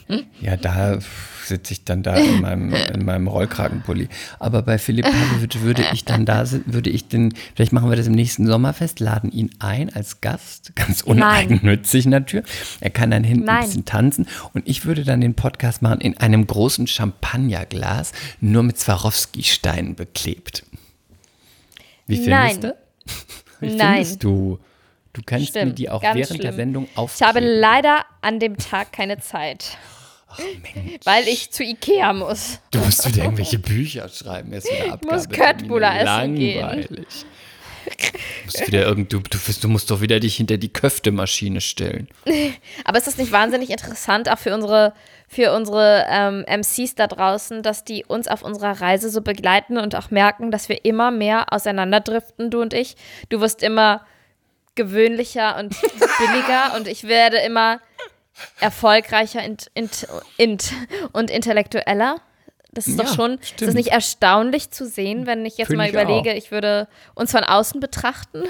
Machen. Ja, da sitze ich dann da in meinem, in meinem Rollkragenpulli. Aber bei Philipp Pavlovic würde ich dann da würde ich den, vielleicht machen wir das im nächsten Sommerfest, laden ihn ein als Gast, ganz uneigennützig natürlich. Er kann dann hinten ein Nein. bisschen tanzen und ich würde dann den Podcast machen in einem großen Champagnerglas, nur mit Swarovski-Steinen beklebt. Wie findest Nein. du? Wie Nein. findest du? Du kannst mir Schlimm, die auch während der schlimm. Sendung Ich habe leider an dem Tag keine Zeit. Weil ich zu Ikea muss. Du musst wieder irgendwelche Bücher schreiben, erst wieder Abgabe. muss Köttbullar essen gehen. Langweilig. musst wieder irgend, du, du, du musst doch wieder dich hinter die Köftemaschine stellen. Aber ist das nicht wahnsinnig interessant, auch für unsere, für unsere ähm, MCs da draußen, dass die uns auf unserer Reise so begleiten und auch merken, dass wir immer mehr auseinanderdriften, du und ich. Du wirst immer gewöhnlicher und billiger und ich werde immer erfolgreicher int, int, int und intellektueller. Das ist Ja, doch schon, ist das stimmt. nicht erstaunlich zu sehen, wenn ich jetzt Finde mal ich überlege, auch. ich würde uns von außen betrachten?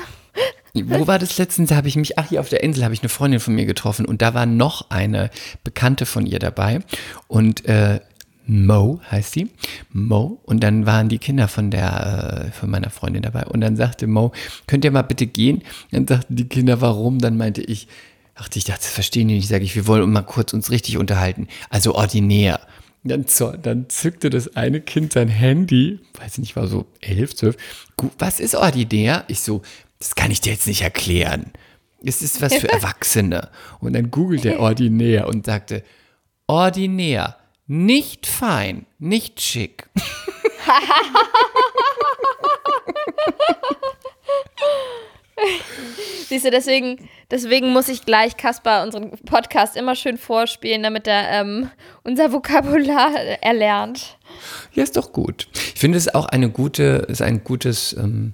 Wo war das letztens? Da habe ich mich, ach hier auf der Insel habe ich eine Freundin von mir getroffen und da war noch eine Bekannte von ihr dabei und äh, Mo heißt sie, Mo und dann waren die Kinder von der, äh, von meiner Freundin dabei und dann sagte Mo, könnt ihr mal bitte gehen? Dann sagten die Kinder, warum? Dann meinte ich, ach ich dachte, das verstehen die nicht, sage ich, wir wollen mal kurz uns richtig unterhalten, also ordinär. Dann, dann zückte das eine Kind sein Handy, weiß ich nicht, war so elf, zwölf. Was ist ordinär? Ich so, das kann ich dir jetzt nicht erklären. Es ist was für Erwachsene. Und dann googelt er ordinär und sagte, ordinär, nicht fein, nicht schick. Siehst du, deswegen, deswegen muss ich gleich Kaspar unseren Podcast immer schön vorspielen, damit er ähm, unser Vokabular erlernt. Ja, ist doch gut. Ich finde es auch eine gute, ist ein gutes, ähm,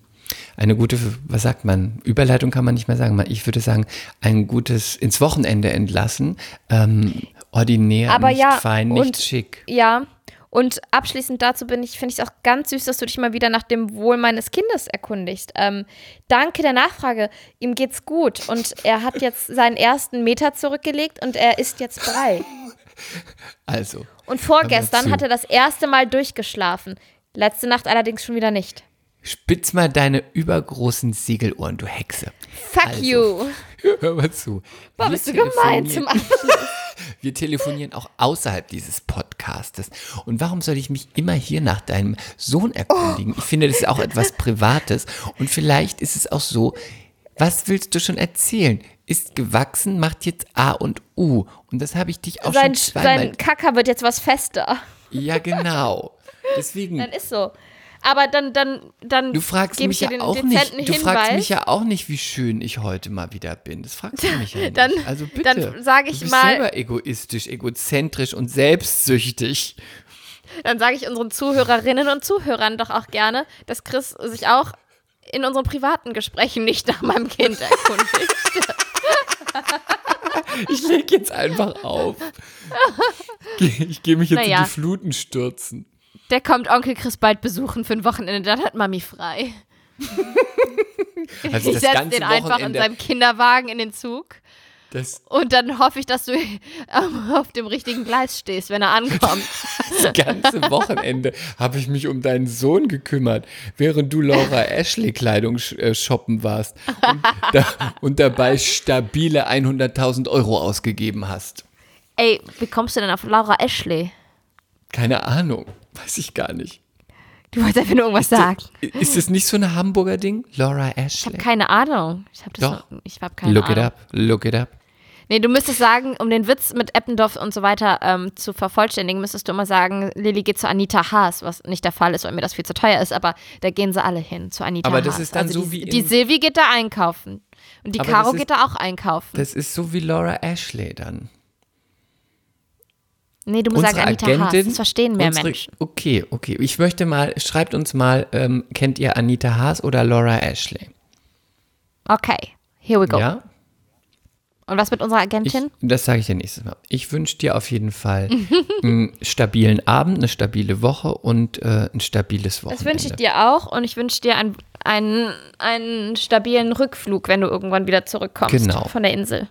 eine gute, was sagt man, Überleitung kann man nicht mehr sagen. Ich würde sagen, ein gutes ins Wochenende entlassen. Ähm, ordinär, Aber nicht ja, fein, nicht und- schick. Ja, und abschließend dazu bin ich, finde ich es auch ganz süß, dass du dich mal wieder nach dem Wohl meines Kindes erkundigst. Ähm, danke der Nachfrage. Ihm geht's gut und er hat jetzt seinen ersten Meter zurückgelegt und er ist jetzt Brei. Also, Und vorgestern hat er das erste Mal durchgeschlafen. Letzte Nacht allerdings schon wieder nicht. Spitz mal deine übergroßen Segelohren, du Hexe. Fuck Also, you. Hör mal zu. Boah, bist du gemein zum Abschluss. Wir telefonieren auch außerhalb dieses Podcastes. Und warum soll ich mich immer hier nach deinem Sohn erkundigen? Ich finde, das ist auch etwas Privates. Und vielleicht ist es auch so, was willst du schon erzählen? Ist gewachsen, macht jetzt A und U. Und das habe ich dich auch Sein, schon zweimal. sein Kacker wird jetzt was fester. ja, genau. Deswegen, Dann ist so. Aber dann, dann, dann du fragst mich ja den auch nicht. Du Hinweis. fragst mich ja auch nicht, wie schön ich heute mal wieder bin. Das fragst du mich ja nicht. Dann- also bitte. dann sage ich du bist mal- selber egoistisch, egozentrisch und selbstsüchtig. Dann sage ich unseren Zuhörerinnen und Zuhörern doch auch gerne, dass Chris sich auch in unseren privaten Gesprächen nicht nach meinem Kind erkundigt. Ich leg jetzt einfach auf. Ich gehe mich jetzt Naja. in die Fluten stürzen. Der kommt Onkel Chris bald besuchen für ein Wochenende, dann hat Mami frei. Also Ich setze den einfach in seinem Kinderwagen in den Zug das, und dann hoffe ich, dass du auf dem richtigen Gleis stehst, wenn er ankommt. das ganze Wochenende habe ich mich um deinen Sohn gekümmert, während du Laura Ashley Kleidung äh, shoppen warst und, da, und dabei stabile 100.000 Euro ausgegeben hast. Ey, wie kommst du denn auf Laura Ashley? Keine Ahnung, weiß ich gar nicht. Du wolltest einfach nur irgendwas sagen. Ist das nicht so ein Hamburger Ding? Laura Ich Ashley? habe keine Ahnung. Ich habe Doch. noch, ich habe keine Look Ahnung. it up, look it up. Nee, du müsstest sagen, um den Witz mit Eppendorf und so weiter ähm, zu vervollständigen, müsstest du immer sagen, Lilly geht zu Anita Haas, was nicht der Fall ist, weil mir das viel zu teuer ist, aber da gehen sie alle hin, zu Anita Aber Haas. das ist dann also so die, wie Die Silvi geht da einkaufen. Und die Aber Caro das ist- geht da auch einkaufen. Das ist so wie Laura Ashley dann. Nee, du musst sagen Anita Haas. Das verstehen mehr unsere- Menschen. Okay, okay. Ich möchte mal, schreibt uns mal, ähm, kennt ihr Anita Haas oder Laura Ashley? Okay, here we go. Ja? Und was mit unserer Ich, Agentin? das sage ich dir nächstes Mal. Ich wünsche dir auf jeden Fall einen stabilen Abend, eine stabile Woche und äh, ein stabiles Wochenende. das wünsche ich dir auch und ich wünsche dir einen, einen, einen stabilen Rückflug, wenn du irgendwann wieder zurückkommst Genau. von der Insel.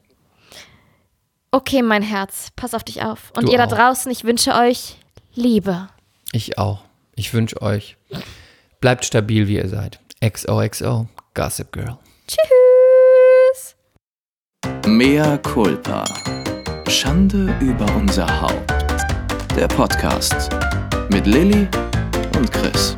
Okay, mein Herz, pass auf dich auf. Und Du ihr da auch. draußen, ich wünsche euch Liebe. Ich auch. Ich wünsche euch, bleibt stabil, wie ihr seid. XOXO, Gossip Girl. Tschüss. Mea culpa. Schande über unser Haupt. Der Podcast mit Lilly und Chris.